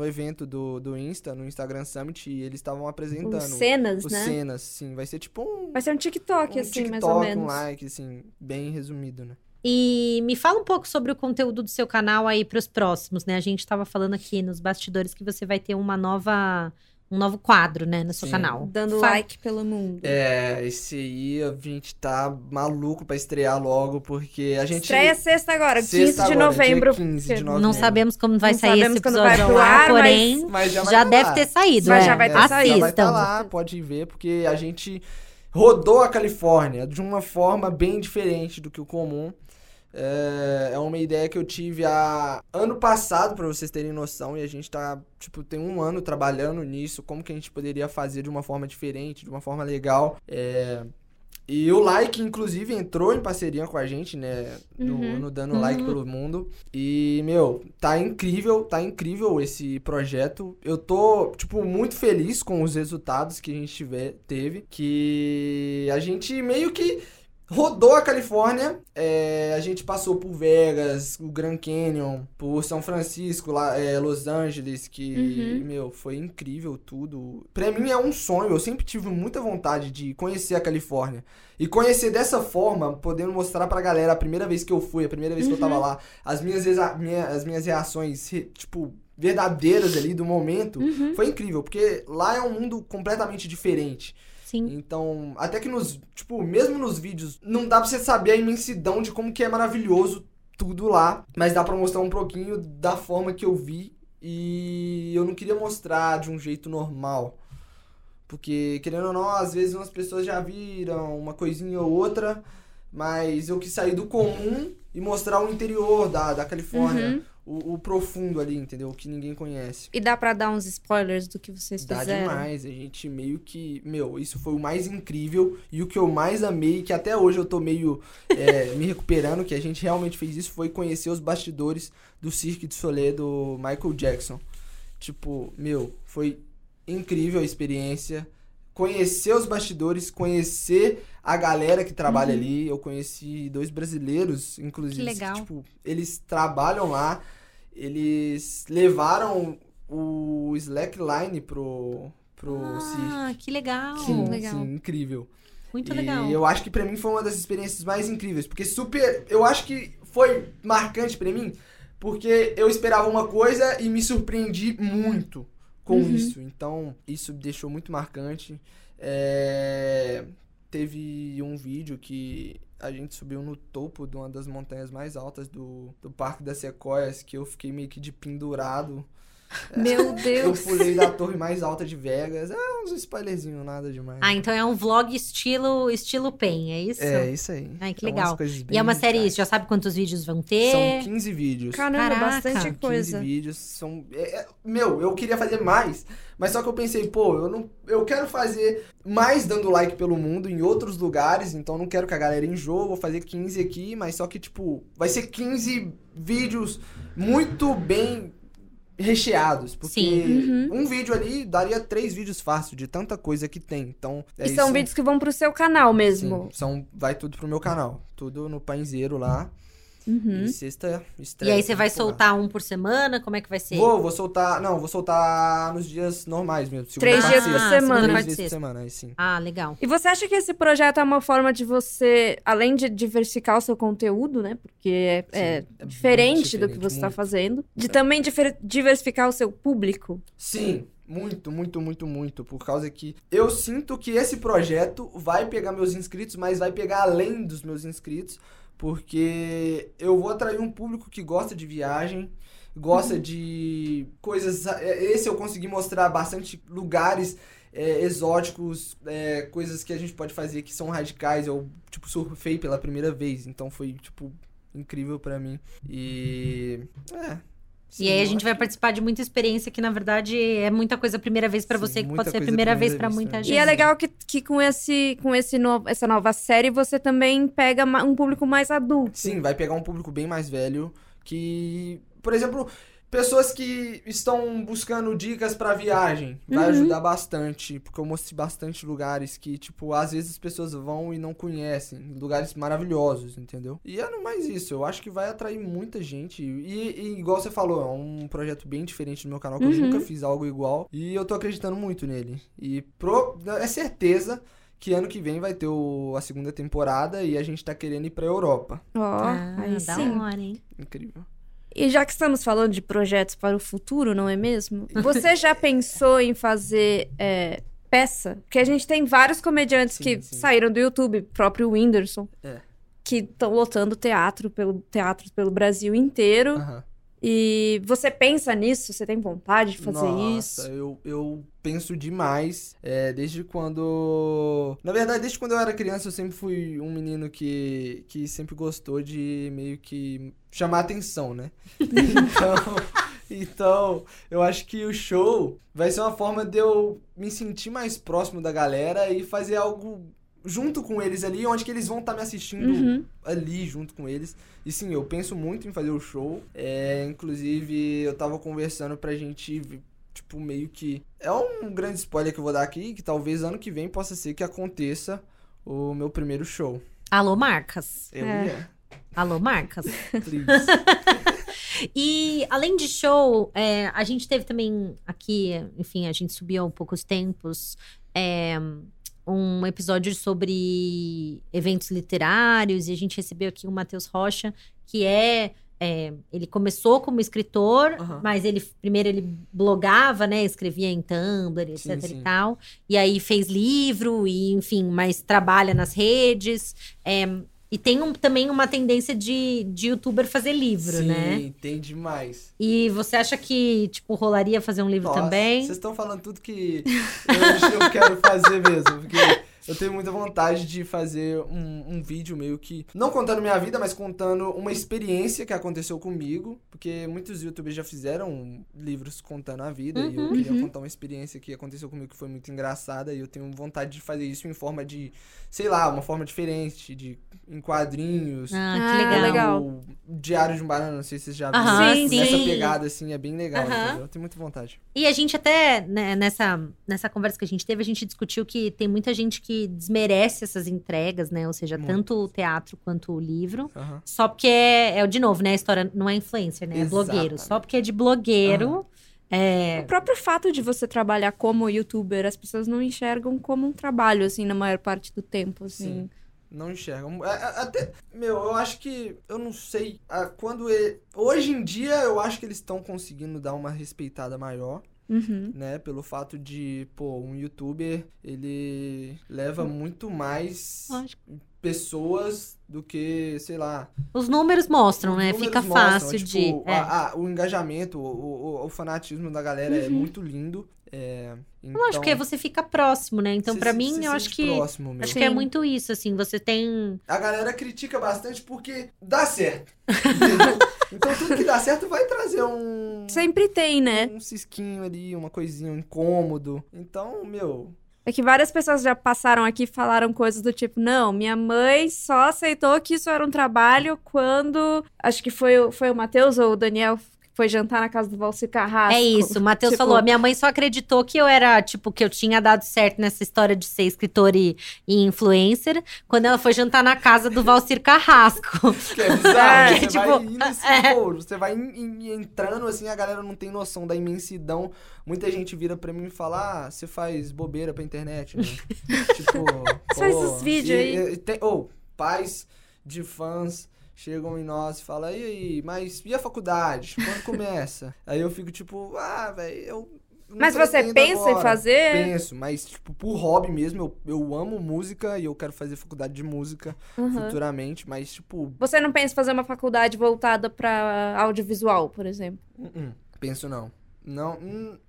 no evento do, do Insta, no Instagram Summit, e eles estavam apresentando uns cenas, os né? cenas, sim. Vai ser tipo um, Vai ser um TikTok, um assim, TikTok, mais ou um menos. like, assim, bem resumido, né? E me fala um pouco sobre o conteúdo do seu canal aí pros próximos, né? A gente tava falando aqui nos bastidores que você vai ter uma nova, um novo quadro, né, no seu Sim. canal. Dando Fa- like pelo mundo. É, esse aí a gente tá maluco pra estrear logo, porque a gente... Estreia sexta agora, 15 Sexta de agora, novembro. dia 15 de novembro. Não sabemos como vai Não sair esse sabemos quando episódio vai pro ar, ar, mas- porém Mas já, vai já tá deve ter saído. Mas é. já vai ter É, saído. Já vai estar Assistam. lá, pode ver, porque a gente rodou a Califórnia de uma forma bem diferente do que o comum. É, é uma ideia que eu tive há ano passado, pra vocês terem noção, e a gente tá, tipo, tem um ano trabalhando nisso, como que a gente poderia fazer de uma forma diferente, de uma forma legal. É, e o Like, inclusive, entrou em parceria com a gente, né? No, Uhum. no Dando Like pelo Mundo. E, meu, tá incrível, tá incrível esse projeto. Eu tô, tipo, muito feliz com os resultados que a gente tiver, teve. Que a gente meio que rodou a Califórnia. é, a gente passou por Vegas, o Grand Canyon, por São Francisco, lá, é, Los Angeles, que, Uhum. meu, foi incrível tudo. Pra mim é um sonho, eu sempre tive muita vontade de conhecer a Califórnia. E conhecer dessa forma, podendo mostrar pra galera a primeira vez que eu fui, a primeira vez que eu tava lá, as minhas, minha- as minhas reações, re- tipo, verdadeiras ali do momento, Uhum. foi incrível, porque lá é um mundo completamente diferente. Sim. Então, até que nos, tipo, mesmo nos vídeos, não dá pra você saber a imensidão de como que é maravilhoso tudo lá, mas dá pra mostrar um pouquinho da forma que eu vi e eu não queria mostrar de um jeito normal. Porque, querendo ou não, às vezes umas pessoas já viram uma coisinha ou outra, mas eu quis sair do comum e mostrar o interior da, da Califórnia, Uhum. O, o profundo ali, entendeu? O que ninguém conhece. E dá pra dar uns spoilers do que vocês Dá fizeram? demais, a gente meio que. Meu, isso foi o mais incrível e o que eu mais amei, que até hoje eu tô meio é, me recuperando, que a gente realmente fez isso, foi conhecer os bastidores do Cirque du Soleil do Michael Jackson. Tipo, meu, foi incrível a experiência. Conhecer os bastidores, conhecer a galera que trabalha ali. Eu conheci dois brasileiros, inclusive. Que legal. tipo, eles trabalham lá. Eles levaram o slackline pro, pro Cirque. Ah, que legal. Sim, legal. sim, incrível. Muito e legal. eu acho que pra mim foi uma das experiências mais incríveis, porque super, eu acho que foi marcante pra mim, porque eu esperava uma coisa e me surpreendi muito com Uhum. isso. Então, isso deixou muito marcante. É, Teve um vídeo que a gente subiu no topo de uma das montanhas mais altas do, do Parque das Sequoias, que eu fiquei meio que de pendurado. Meu Eu Deus. pulei da torre mais alta de Vegas. É uns spoilerzinhos, nada demais. Ah, então é um vlog estilo estilo PEN, é isso? É, isso aí. Ai, que É legal. E é uma série, radicais. já sabe quantos vídeos vão ter? São 15 vídeos. Caramba, Caraca. bastante São 15 coisa. vídeos. São. é, é, meu, eu queria fazer mais. Mas só que eu pensei, pô, eu não. Eu quero fazer mais dando like pelo mundo em outros lugares. Então não quero que a galera enjoe. Vou fazer 15 aqui. Mas só que, tipo, vai ser 15 vídeos muito bem recheados. Porque Sim. um vídeo ali daria três vídeos fácil de tanta coisa que tem. Então. É e são isso. vídeos que vão pro seu canal mesmo. Sim, são, vai tudo pro meu canal. Tudo no Painzeiro lá. Uhum. E sexta E estreia. aí você vai temporada. soltar um por semana? Como é que vai ser? Vou, vou soltar. Não, vou soltar nos dias normais mesmo. segunda, Três dias por semana. Três e vezes por semana, aí sim. Ah, legal. E você acha que esse projeto é uma forma de você, além de diversificar o seu conteúdo, né? Porque é, Sim, é é bem diferente do que diferente, você está fazendo, de também difer- diversificar o seu público? Sim, muito, muito, muito, muito. Por causa que eu sinto que esse projeto vai pegar meus inscritos, mas vai pegar além dos meus inscritos. Porque eu vou atrair um público que gosta de viagem, gosta de coisas. é, Esse eu consegui mostrar bastante lugares é, exóticos, é, coisas que a gente pode fazer que são radicais. Eu, tipo, surfei pela primeira vez, então foi, tipo, incrível pra mim. E. É. sim, e aí a gente vai participar de muita experiência que, na verdade, é muita coisa primeira vez pra Sim, você, que muita pode ser a primeira vez primeira pra vez muita também. gente. E é legal que, que com, esse, com esse no- essa nova série você também pega um público mais adulto. Sim, vai pegar um público bem mais velho que, por exemplo, pessoas que estão buscando dicas pra viagem, vai Uhum. ajudar bastante, porque eu mostrei bastante lugares que, tipo, às vezes as pessoas vão e não conhecem, lugares maravilhosos, entendeu? E é no mais isso, eu acho que vai atrair muita gente e, e igual você falou, é um projeto bem diferente no meu canal, que eu Uhum. nunca fiz algo igual e eu tô acreditando muito nele. E pro, é certeza que ano que vem vai ter o- a segunda temporada e a gente tá querendo ir pra Europa. Ó, Ah, aí da sim. hora, hein? Incrível. E já que estamos falando de projetos para o futuro, não é mesmo? Você já pensou em fazer é, peça? Porque a gente tem vários comediantes Sim, que sim. saíram do YouTube, próprio Whindersson, É. que estão lotando teatro pelo, teatros pelo Brasil inteiro. Aham. E você pensa nisso? Você tem vontade de fazer Nossa, isso? Eu, eu penso demais. é, desde quando. Na verdade, desde quando eu era criança, eu sempre fui um menino que, que sempre gostou de meio que chamar atenção, né? então. Então, eu acho que o show vai ser uma forma de eu me sentir mais próximo da galera e fazer algo junto com eles ali, onde que eles vão estar me assistindo Uhum. ali junto com eles. E sim, eu penso muito em fazer o show. É, inclusive, eu tava conversando pra gente, tipo, meio que. É um grande spoiler que eu vou dar aqui, que talvez ano que vem possa ser que aconteça o meu primeiro show. Alô, marcas. Eu É. ia. Alô, marcas. Please. E além de show, é, a gente teve também aqui, enfim, a gente subiu um pouco os tempos, é, um episódio sobre eventos literários e a gente recebeu aqui o Matheus Rocha, que é, é, ele começou como escritor, Aham. mas ele primeiro ele blogava, né, escrevia em Tumblr, etc Sim, e sim. tal, e aí fez livro e enfim, mas trabalha nas redes. é, e tem um- também uma tendência de, de youtuber fazer livro, Sim, né? tem demais. E você acha que, tipo, rolaria fazer um livro Nossa, também? Vocês estão falando tudo que eu, eu quero fazer mesmo. Porque eu tenho muita vontade de fazer um, um vídeo meio que. Não contando minha vida, mas contando uma experiência que aconteceu comigo. Porque muitos youtubers já fizeram livros contando a vida. E eu Uhum. queria Uhum. contar uma experiência que aconteceu comigo que foi muito engraçada. E eu tenho vontade de fazer isso em forma de. Sei lá, uma forma diferente, de em quadrinhos. Ah, Ah, que legal. legal. O Diário de um Banana, não sei se vocês já viram. Aham, Sim, Nessa sim. pegada, assim, é bem legal? Eu tenho muita vontade. E a gente até, né, nessa, nessa conversa que a gente teve, a gente discutiu que tem muita gente que desmerece essas entregas, né? Ou seja, Muito. tanto o teatro quanto o livro. Aham. Só porque é, é, de novo, né? A história não é influencer, né? É blogueiro. Só porque é de blogueiro, É, O próprio fato de você trabalhar como youtuber, as pessoas não enxergam como um trabalho, assim, na maior parte do tempo, assim. Sim. Não enxergam. A- a- Até, meu, eu acho que. Eu não sei. Quando. ele- hoje em dia, eu acho que eles estão conseguindo dar uma respeitada maior, Uhum. né? Pelo fato de, pô, um youtuber, ele leva muito mais lógico. pessoas do que, sei lá. Os números mostram, os né? números Fica mostram, fácil tipo, de. é. a- a- o engajamento, o, o, o fanatismo da galera Uhum. é muito lindo. É, então, Lógico que você fica próximo, né? Então, se- mim, se eu acho que. Próximo, meu. Acho que é muito isso, assim. Você tem. A galera critica bastante porque dá certo. entendeu? então tudo que dá certo vai trazer um. Sempre tem, né? Um cisquinho ali, uma coisinha, um incômodo. Então, meu. É que várias pessoas já passaram aqui e falaram coisas do tipo, não, minha mãe só aceitou que isso era um trabalho quando. Acho que foi, o- foi o Matheus ou o Daniel foi jantar na casa do Valci Carrasco. É isso, o Matheus Tipo, falou. A minha mãe só acreditou que eu era, tipo, que eu tinha dado certo nessa história de ser escritor e, e influencer quando ela foi jantar na casa do Valcir Carrasco. Que é bizarro. É, você tipo, vai indo assim, é. pô, você vai in- in- entrando assim, a galera não tem noção da imensidão. Muita gente vira pra mim e fala: Ah, você faz bobeira pra internet, né? tipo. Faz pô, os vídeos aí. e- tem- Ou, pais de fãs chegam em nós e falam: E aí, mas e a faculdade? Quando começa? aí eu fico tipo: Ah, velho, eu. não Mas você pensa em agora." fazer? Penso, mas, tipo, por hobby mesmo, eu, eu amo música e eu quero fazer faculdade de música Uhum. futuramente, mas, tipo, Você não pensa em fazer uma faculdade voltada pra audiovisual, por exemplo? Uh-uh, penso não. Não,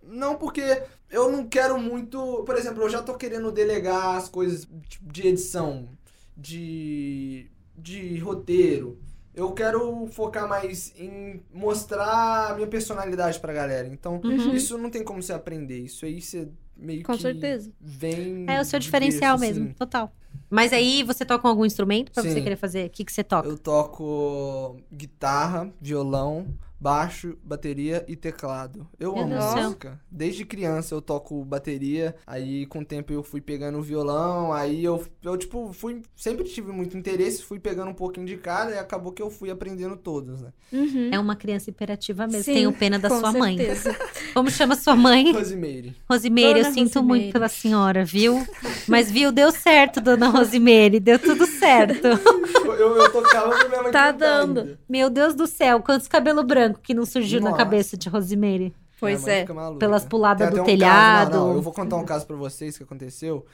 não porque eu não quero muito. Por exemplo, eu já tô querendo delegar as coisas tipo, de edição, de, de roteiro. Eu quero focar mais em mostrar a minha personalidade pra galera. Então, Uhum. isso não tem como você aprender. Isso aí você meio Com que certeza. vem. É o seu diferencial berço, mesmo, assim. total. Mas aí você toca algum instrumento pra você Sim. querer fazer? O que, que você toca? Eu toco guitarra, violão, baixo, bateria e teclado. Eu Meu amo Deus música. Desde criança eu toco bateria, aí com o tempo eu fui pegando o violão, aí eu, eu tipo, fui, sempre tive muito interesse, fui pegando um pouquinho de cada e acabou que eu fui aprendendo todos, né? Uhum. É uma criança imperativa mesmo. Sim, Tenho pena da com sua mãe. certeza. Como chama sua mãe? Rosimeire. Rosimeire, eu sinto Rosimeire. muito pela senhora, viu? Mas viu, deu certo, dona Rosimeire, deu tudo certo. Eu, eu, tocava pra minha mãe Tá cantar dando. Meu Deus do céu, quantos cabelo branco que não surgiu na Nossa. cabeça de Rosimeire? Pois é. maluca. Pelas puladas do um telhado. Caso, não, não, eu vou contar um caso pra vocês que aconteceu.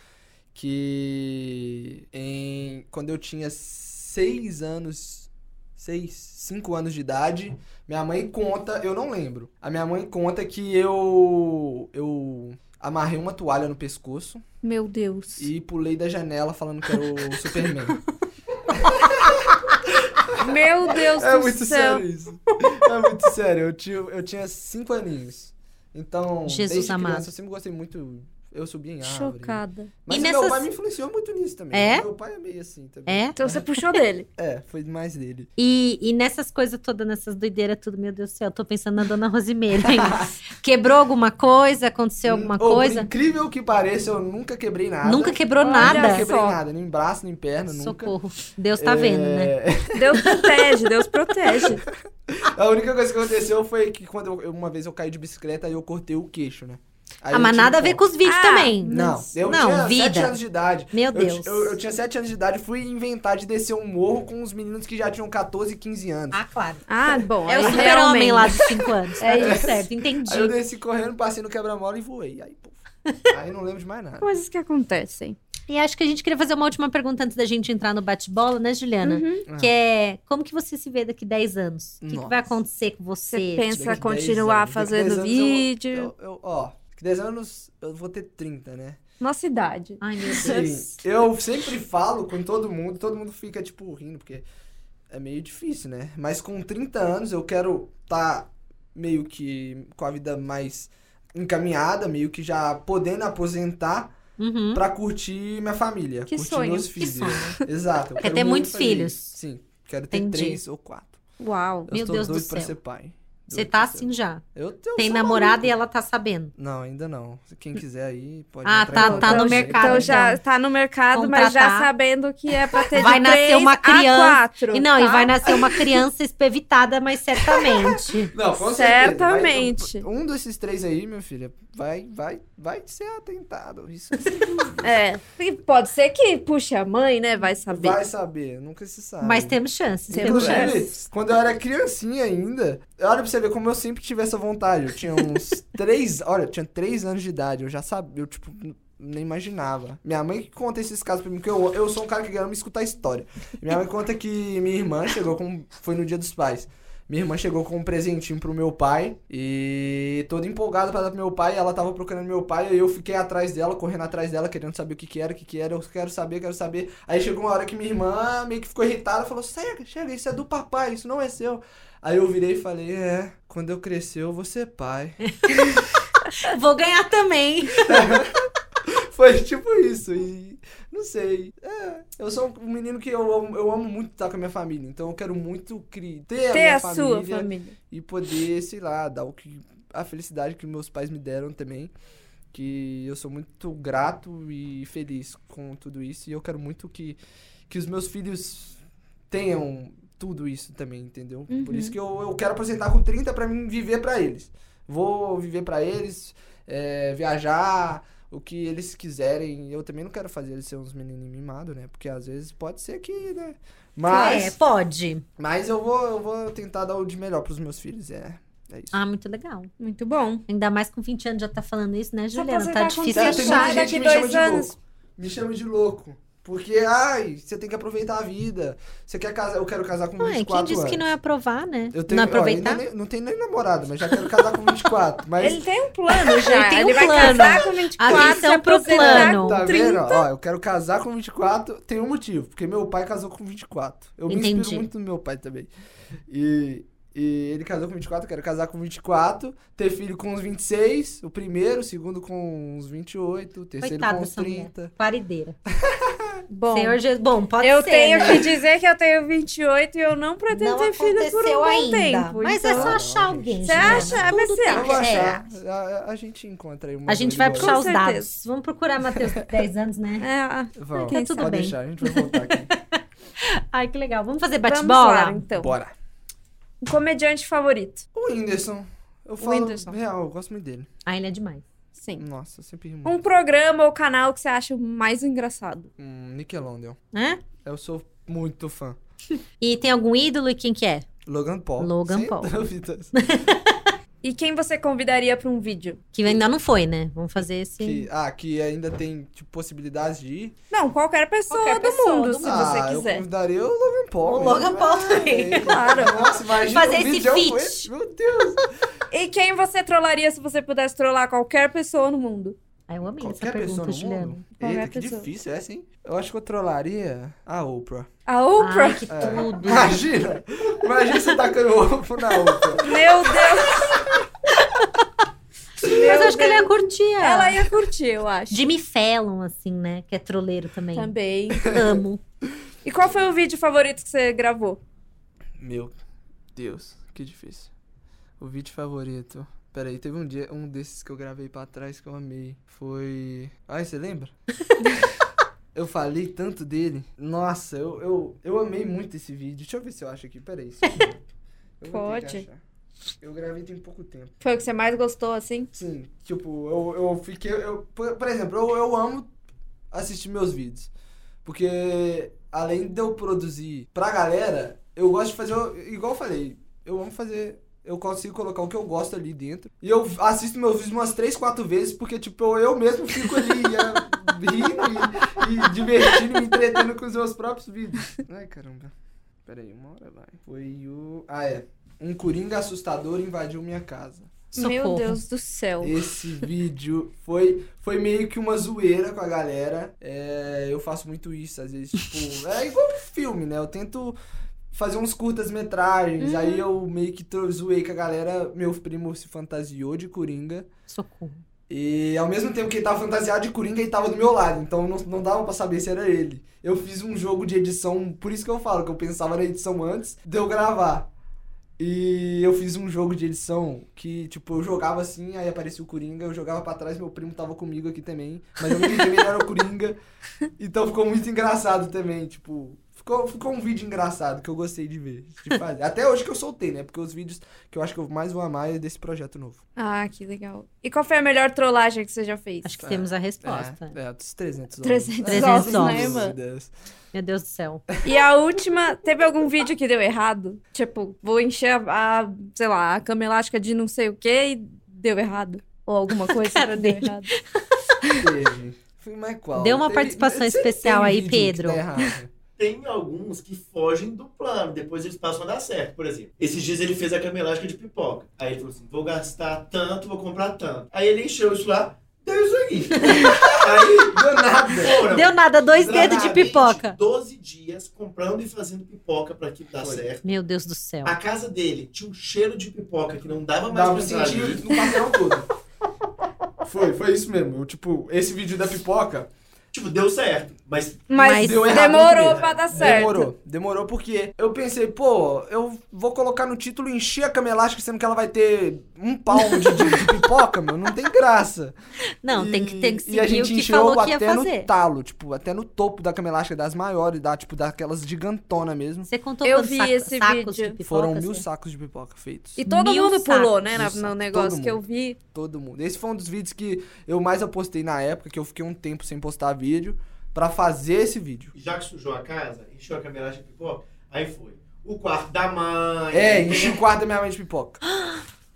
Que em, quando eu tinha seis anos, seis, cinco anos de idade, minha mãe conta, eu não lembro. A minha mãe conta que eu eu amarrei uma toalha no pescoço Meu Deus. e pulei da janela falando que era o Superman. Meu Deus É do muito céu. sério isso. É muito sério. Eu tinha, eu tinha cinco aninhos. Então, Jesus desde amado. criança, eu sempre gostei muito. Eu subia em árvore. Chocada. Mas E o nessas- meu pai me influenciou muito nisso também. É? Meu pai é meio assim também. É? Então você puxou dele. É, foi mais dele. E, e nessas coisas todas, nessas doideiras, tudo, meu Deus do céu, eu tô pensando na dona Rosimeire. ainda. Quebrou alguma coisa? Aconteceu alguma Hum, Ô, Por coisa? incrível que pareça, eu nunca quebrei nada. Nunca quebrou Olha nada? Nunca quebrei só. nada, nem braço, nem perna, nunca. Socorro. Deus tá vendo, né? É, Deus protege, Deus protege. A única coisa que aconteceu foi que quando eu- uma vez eu caí de bicicleta e eu cortei o queixo, né? Aí Ah, eu mas nada a ver com os vídeos Ah, também. Não, eu Não, tinha vida. sete anos de idade. Meu Eu Deus. ti- Eu, eu tinha 7 anos de idade e fui inventar de descer um morro com uns meninos que já tinham 14 e 15 anos. Ah, claro. Ah, bom. É o aí super-homem lá de 5 anos. É tá tudo isso. certo, entendi. Aí eu desci correndo, passei no quebra-mola e voei. Aí, puf. Aí não lembro de mais nada. Coisas que acontecem. E acho que a gente queria fazer uma última pergunta antes da gente entrar no bate-bola, né, Juliana? Uhum. Que é, como que você se vê daqui 10 anos? O que, que vai acontecer com você? Você pensa Daqui 10 continuar anos. Fazendo 10 anos eu- vídeo. Eu, eu- ó, daqui 10 anos eu vou ter 30, né? Nossa idade. Ai, meu Sim, Deus. eu sempre falo com todo mundo, todo mundo fica, tipo, rindo, porque é meio difícil, né? Mas com 30 anos eu quero tá meio que com a vida mais encaminhada, meio que já podendo aposentar Uhum. pra curtir minha família, Que curtir sonho, meus que filhos. sonho. Exato. eu Quer quero ter muito muitos filhos? Sim, quero ter Entendi. três ou quatro. Uau. Eu Meu estou Deus do doido pra céu. ser pai. Você tá assim já. Eu, eu Tem namorada maluco. e ela tá sabendo. Não, ainda não. Quem quiser aí, pode Ah, tá- tá no mercado, Então já então. tá no mercado, mas já Contratar. sabendo que é pra ter Vai de nascer 3 uma a criança. 4, E não, e tá? vai nascer uma criança espevitada, mas certamente. Não, com certeza. Certamente. Vai- um desses três aí, minha filha, vai, vai, vai ser atentado. Isso É. E pode ser que puxe a mãe, né? Vai saber. vai saber, nunca se sabe. Mas temos chances. Temos Temos chances. Quando eu era criancinha ainda, olha pra você ver como eu sempre tive essa vontade. Eu tinha uns três, olha, eu tinha três anos de idade, eu já sabia, eu tipo, nem imaginava. Minha mãe que conta esses casos pra mim, porque eu, eu sou um cara que ama escutar história. Minha mãe conta que minha irmã chegou com, foi no dia dos pais. Minha irmã chegou com um presentinho pro meu pai e toda empolgada pra dar pro meu pai, ela tava procurando meu pai, e eu fiquei atrás dela, correndo atrás dela, querendo saber o que que era, o que que era, eu quero saber, quero saber. Aí chegou uma hora que minha irmã meio que ficou irritada, falou: "Chega, chega, isso é do papai, isso não é seu". Aí eu virei e falei: "É, quando eu crescer eu vou ser pai". Vou ganhar também. Foi tipo isso. E não sei. É, eu sou um menino que eu, amo- eu amo muito estar com a minha família. Então eu quero muito cri- ter, a Ter minha a família, sua família. e poder, sei lá, dar o que a felicidade que meus pais me deram também. Que eu sou muito grato e feliz com tudo isso. E eu quero muito que, que os meus filhos tenham tudo isso também, entendeu? Por Uhum. isso que eu, eu quero aposentar com 30 pra mim viver pra eles. Vou viver pra eles, é, viajar, o que eles quiserem. Eu também não quero fazer eles ser uns menininhos mimados, né? Porque às vezes pode ser que, né? Mas, É, pode. mas eu, vou, eu vou tentar dar o de melhor pros meus filhos, é. É isso. Ah, muito legal. Muito bom. Ainda mais com 20 anos já tá falando isso, né, Juliana? Tá difícil É, 30 tem achar. daqui que me chama dois de anos. louco. Me chama de louco. Porque, ai, você tem que aproveitar a vida. Você quer casar, eu quero casar com Ué, 24 quem disse anos. que não é aprovar, né? Eu tenho, não ó, aproveitar? ainda nem- não tenho nem namorado, mas já quero casar com 24. Mas Ele tem um plano já. Ele tem um vai plano. casar com 24, Atenção pro plano. Tá 30. vendo? Ó, eu quero casar com 24, tem um motivo, porque meu pai casou com 24. Eu me Entendi. inspiro muito no meu pai também. E, e ele casou com 24, eu quero casar com 24, ter filho com uns 26, o primeiro, o segundo com uns 28, o terceiro Coitada com uns dessa mulher. 30. Parideira. Bom, Senhor Jesus. Bom, pode eu ser. tenho né? que dizer que eu tenho 28 e eu não pretendo Não ter filho por um ainda. tempo. Mas é então- só achar alguém. Você acha? Tudo Mas você tem Eu acha? vou achar. É. A, a- gente encontra aí uma A gente vai puxar os certeza. dados. Vamos procurar Matheus 10 anos, né? É, Vamos, Quem tudo pode bem. deixar, a gente vai voltar aqui. Ai, que legal. Vamos fazer vamos lá, bate-bola? então. Bora. Um comediante favorito. O Whindersson. Eu falo Whindersson. real, eu gosto muito dele. Ah, ele é demais. Sim. Nossa, eu sempre ri muito. Um programa ou canal que você acha mais engraçado. Um Nickelodeon. Né? Eu sou muito fã. E tem algum ídolo e quem que é? Logan Paul. Logan Sem Paul. dúvidas. E quem você convidaria pra um vídeo? Que ainda não foi, né? Vamos fazer esse... Que, ah, que ainda tem tipo, possibilidades de ir. Não, qualquer pessoa Qualquer do pessoa mundo, do se mundo. você ah, eu quiser. convidaria o Logan Paul. O mesmo. Logan Paul Ah, também. é. Claro. Nossa, imagina Fazer um esse vídeo feat. Meu Deus. E quem você trollaria se você pudesse trollar qualquer pessoa no mundo? Ah, eu amei Qualquer essa pessoa pergunta, no Juliana. mundo? Qualquer Eita, que pessoa. difícil essa, hein? Eu acho que eu trollaria a Oprah. A Oprah? Ai, que É. tudo. Imagina! Imagina você tacando ovo na Oprah. Meu Deus! Mas eu acho que ele ia curtir. Ela ia curtir, eu acho. Jimmy Fallon, assim, né? Que é troleiro também. Também. Amo. E qual foi o vídeo favorito que você gravou? Meu Deus, que difícil. O vídeo favorito. Peraí, teve um dia, um desses que eu gravei pra trás que eu amei. Foi. Ai, você lembra? eu falei tanto dele. Nossa, eu, eu, eu amei muito esse vídeo. Deixa eu ver se eu acho aqui. Peraí. só minuto. Eu vou ter que Pode. Eu gravei tem pouco tempo. Foi o que você mais gostou, assim? Sim, tipo, eu, eu fiquei. Eu, por, exemplo, eu, eu amo assistir meus vídeos. Porque além de eu produzir pra galera, eu gosto de fazer. Igual eu falei, eu amo fazer. Eu consigo colocar o que eu gosto ali dentro. E eu assisto meus vídeos umas 3, 4 vezes, porque, tipo, eu, eu mesmo fico ali é, rindo e, e divertindo, me entretendo com os meus próprios vídeos. Ai, caramba. Pera aí, uma hora vai. Foi o. Ah, é. Um coringa assustador invadiu minha casa. Meu Socorro. Deus do céu. Esse vídeo foi, foi meio que uma zoeira com a galera. É, eu faço muito isso, às vezes, tipo. É igual filme, né? Eu tento fazer uns curtas-metragens. Uhum. Aí eu meio que zoei com a galera. Meu primo se fantasiou de Coringa. Socorro. E ao mesmo tempo que ele tava fantasiado de Coringa, ele tava do meu lado. Então não, não dava pra saber se era ele. Eu fiz um jogo de edição, por isso que eu falo que eu pensava na edição antes de eu gravar. E eu fiz um jogo de edição que, tipo, eu jogava assim, aí aparecia o Coringa, eu jogava pra trás, meu primo tava comigo aqui também. Mas eu não entendi era o Coringa. Então ficou muito engraçado também, tipo. Ficou, ficou um vídeo engraçado que eu gostei de ver, de fazer. Até hoje que eu soltei, né? Porque os vídeos que eu acho que eu mais vou amar é desse projeto novo. Ah, que legal. E qual foi a melhor trollagem que você já fez? Acho que temos a resposta. É, é dos 300 300 300 ovos, ovos. né, mano? Deus. Meu Deus do céu. E a última, teve algum vídeo que deu errado? Tipo, vou encher a, a, sei lá, a cama elástica de não sei o que e deu errado. Ou alguma coisa Cara que deu dele. errado. Teve. Mais qual? Dê uma Teve- participação especial aí, que Pedro. dá errado. Tem alguns que fogem do plano, depois eles passam a dar certo. Por exemplo, esses dias ele fez a cama elástica de pipoca. Aí ele falou assim: vou gastar tanto, vou comprar tanto. Aí ele encheu isso lá, deu isso aqui. Aí, Deu nada. foram Deu nada, dois dedos de pipoca. 12 dias comprando e fazendo pipoca pra que dar Foi. certo. Meu Deus do céu. A casa dele tinha um cheiro de pipoca que não dava mais Dava pra sentir no quarteirão todo. Foi, foi isso mesmo. Eu, tipo, esse vídeo da pipoca Tipo, deu certo. Mas Mas, Mas deu errado demorou pra dar certo. demorou. Demorou porque eu pensei, pô, eu vou colocar no título encher a cama elástica, sendo que ela vai ter um palmo de, de- de pipoca, meu. Não tem graça. Não, tem que, tem que E a seguir o gente que encheu falou que ia até fazer. no talo, tipo, até no topo da cama elástica das maiores, da, tipo, daquelas gigantona mesmo. Você contou Eu vi saco- esse sacos vídeo. de pipoca? Foram mil assim? sacos de pipoca feitos. E todo Mil mundo pulou, né, sacos. no negócio que eu vi. Todo mundo. Esse foi um dos vídeos que eu mais apostei na época, que eu fiquei um tempo sem postar vídeo, pra fazer esse vídeo. já que sujou a casa, encheu a elástica de pipoca, aí foi. O quarto da mãe. É, enchi o quarto da minha mãe de pipoca.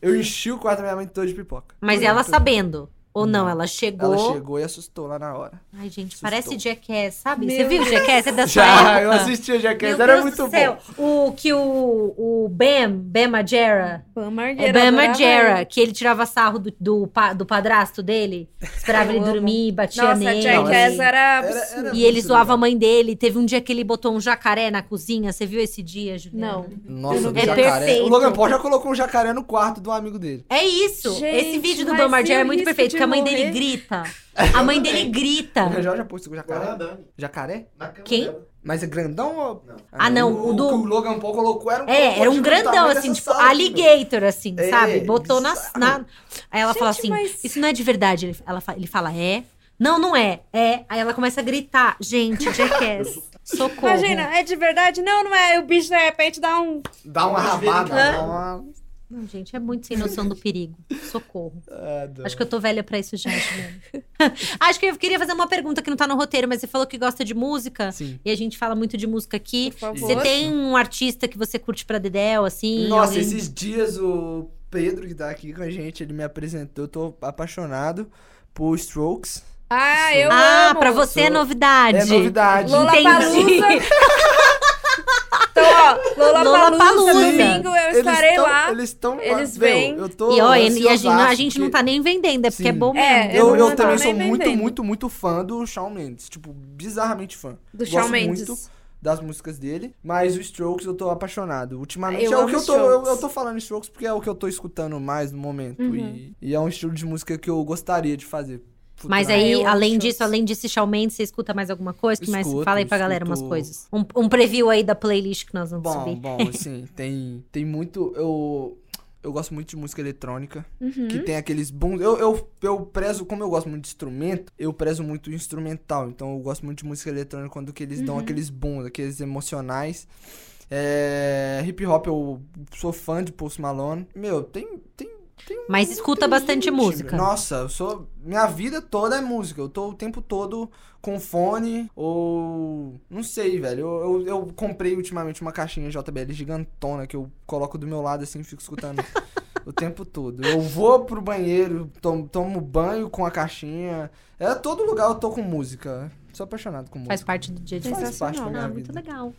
Eu enchi o quarto da minha mãe todo de pipoca. Mas ela sabendo. Ou não, ela chegou. Ela chegou e assustou lá na hora. Ai, gente, Assustou. parece Jackass, sabe? Meu Você viu Jackass? É da sua Já, época? eu assisti o Jackass, Meu era Deus muito céu. bom. O que o, o Bam, Bam Margera, Bam o Margera. Bam Margera, que ele tirava sarro do, do, do padrasto dele, esperava Eu ele amo. dormir, batia Nossa, nele. Jackass era Era- era- E ele zoava legal. a mãe dele. Teve um dia que ele botou um jacaré na cozinha. Você viu esse dia, Juliana? Não. Nossa. É jacaré. perfeito. O Logan Paul já colocou um jacaré no quarto do amigo dele. É isso. Gente, esse vídeo do Bam Margera é muito perfeito, porque a mãe morrer? dele grita. A mãe dele grita. O Rangel já pôs o jacaré. Jacaré? Quem? dela. Mas é grandão ou... Não. Ah, não, O, o do- que o Logan Paul colocou era um É, era um do grandão, assim, tipo, sala aqui, alligator, assim, É, sabe? Botou na, na- Aí ela fala Gente, assim: mas- Isso não é de verdade. Ele, ela, ele fala: É. Não, não é. É. Aí ela começa a gritar: Gente, Jackass. Socorro. Imagina, é de verdade? Não, não é. O bicho de repente dá um. Dá uma rabada. dá uma- Não, gente, é muito sem noção do perigo. Socorro. Ah. Acho que eu tô velha pra isso já. Acho que eu queria fazer uma pergunta que não tá no roteiro, mas você falou que gosta de música. Sim. E a gente fala muito de música aqui. Por favor. Você tem um artista que você curte pra Dedéu, assim? Nossa, alguém- esses dias o Pedro, que tá aqui com a gente, ele me apresentou. Eu tô apaixonado por Strokes. Ah, eu Ah, amo. pra você é Sou- novidade. É novidade. Lola Entendi. Ó, Lola Lollapalooza. Palusa, domingo eu Eles estarei tão- lá. Eles estão. Eles vêm. Eu tô E, ó, e a gente, a gente não tá nem vendendo, é porque é bom É, mesmo. eu Eu, eu não também sou muito, vendendo. muito, muito fã do Shawn Mendes. Tipo, bizarramente fã. Do Gosto Shawn Mendes. muito das músicas dele. Mas o Strokes eu tô apaixonado. Ultimamente Eu é o que eu tô. Eu, eu tô falando Strokes porque é o que eu tô escutando mais no momento. Uhum. E, e é um estilo de música que eu gostaria de fazer. Mas aí, além disso, além desse Shawn Mendes, você escuta mais alguma coisa? Que mais? Escuto, Fala aí pra galera umas escuto. coisas. Um, um preview aí da playlist que nós vamos Bom, subir. bom, assim, tem, tem muito. Eu, eu gosto muito de música eletrônica. Uhum. Que tem aqueles bons. Eu, eu, eu prezo, como eu gosto muito de instrumento, eu prezo muito o instrumental. Então eu gosto muito de música eletrônica quando que eles dão Uhum. aqueles bons, aqueles emocionais. É, hip hop, eu sou fã de Post Malone. Meu, tem. tem, tem Mas escuta bastante música. Nossa, eu sou. Minha vida toda é música. Eu tô o tempo todo com fone ou. Não sei, velho. Eu, eu, eu comprei ultimamente uma caixinha JBL gigantona que eu coloco do meu lado assim e fico escutando. O tempo todo. Eu vou pro banheiro, tomo, tomo banho com a caixinha. É todo lugar eu tô com música. Sou apaixonado com música. Faz parte do dia de Faz parte da minha Ah, muito vida. legal.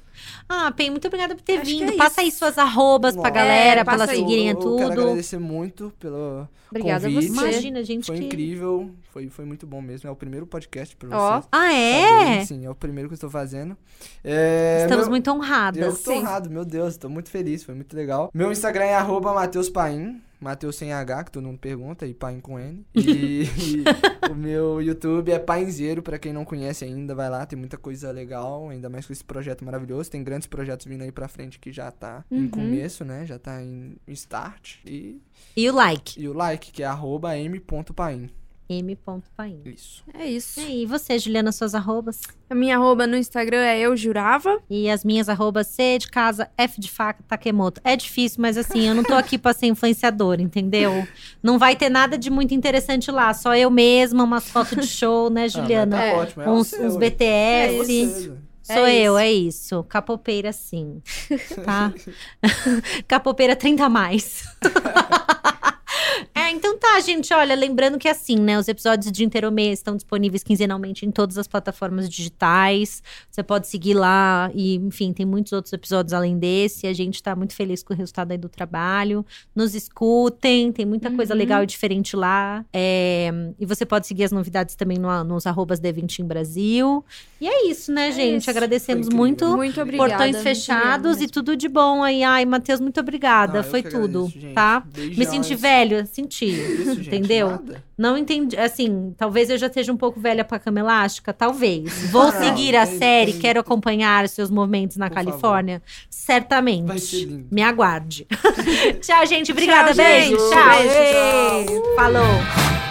Ah, Pen, muito obrigada por ter Acho vindo. é Passa aí suas arrobas pra Nossa. galera, É, pra elas seguirem eu, eu quero tudo. agradecer muito pelo Obrigada a convite. você. Imagina, gente. Foi que... incrível, foi, foi muito bom mesmo. É o primeiro podcast pra vocês. Ah, é? saberem. Sim, é o primeiro que eu estou fazendo. É, Estamos meu- muito honradas. Eu tô honrado, meu Deus, tô muito feliz, foi muito legal. Meu Instagram é arroba Matheus Paim. Matheus sem H, que todo mundo pergunta, e Paim com N. E, e o meu YouTube é Painzeiro, pra quem não conhece ainda, vai lá, tem muita coisa legal, ainda mais com esse projeto maravilhoso. Tem grandes projetos vindo aí pra frente que já tá em Uhum. começo, né? Já tá em start. E, E o like. e o like, que é arroba m.paim. M.paim. Isso. É isso. E você, Juliana, suas arrobas? A minha arroba no Instagram é eu jurava. E as minhas arrobas C de casa, F de faca, Takemoto. É difícil, mas assim, eu não tô aqui pra ser influenciadora, entendeu? Não vai ter nada de muito interessante lá. Só eu mesma, umas fotos de show, né, Juliana? Ah, mas É, tá ótimo, é uns, uns. BTS. É. Sou É eu, isso. é isso. Capopeira sim. Tá? Capopeira 30 a mais. É, então tá, gente. Olha, lembrando que assim, né? Os episódios de Interomê estão disponíveis quinzenalmente em todas as plataformas digitais. Você pode seguir lá e, enfim, tem muitos outros episódios além desse. A gente tá muito feliz com o resultado aí do trabalho. Nos escutem, tem muita coisa Uhum. legal e diferente lá. É, e você pode seguir as novidades também no, nos arrobas D20 em Brasil. E é isso, né, É gente? isso. Agradecemos muito. Muito obrigada. Portões fechados e tudo de bom aí. Ai, Matheus, muito obrigada. Ah, Foi tudo, agradeço, tá? Beijão, Me senti velho, senti. Isso, gente, entendeu? nada. Não entendi. Assim, talvez eu já esteja um pouco velha pra cama elástica. Talvez. Vou não, seguir a tem- série, tem- quero acompanhar seus movimentos na Por Califórnia. Vai Certamente. ser lindo. Me aguarde. Tchau, gente. Obrigada. Tchau, beijo. gente. Tchau. Beijo, Ei, Falou.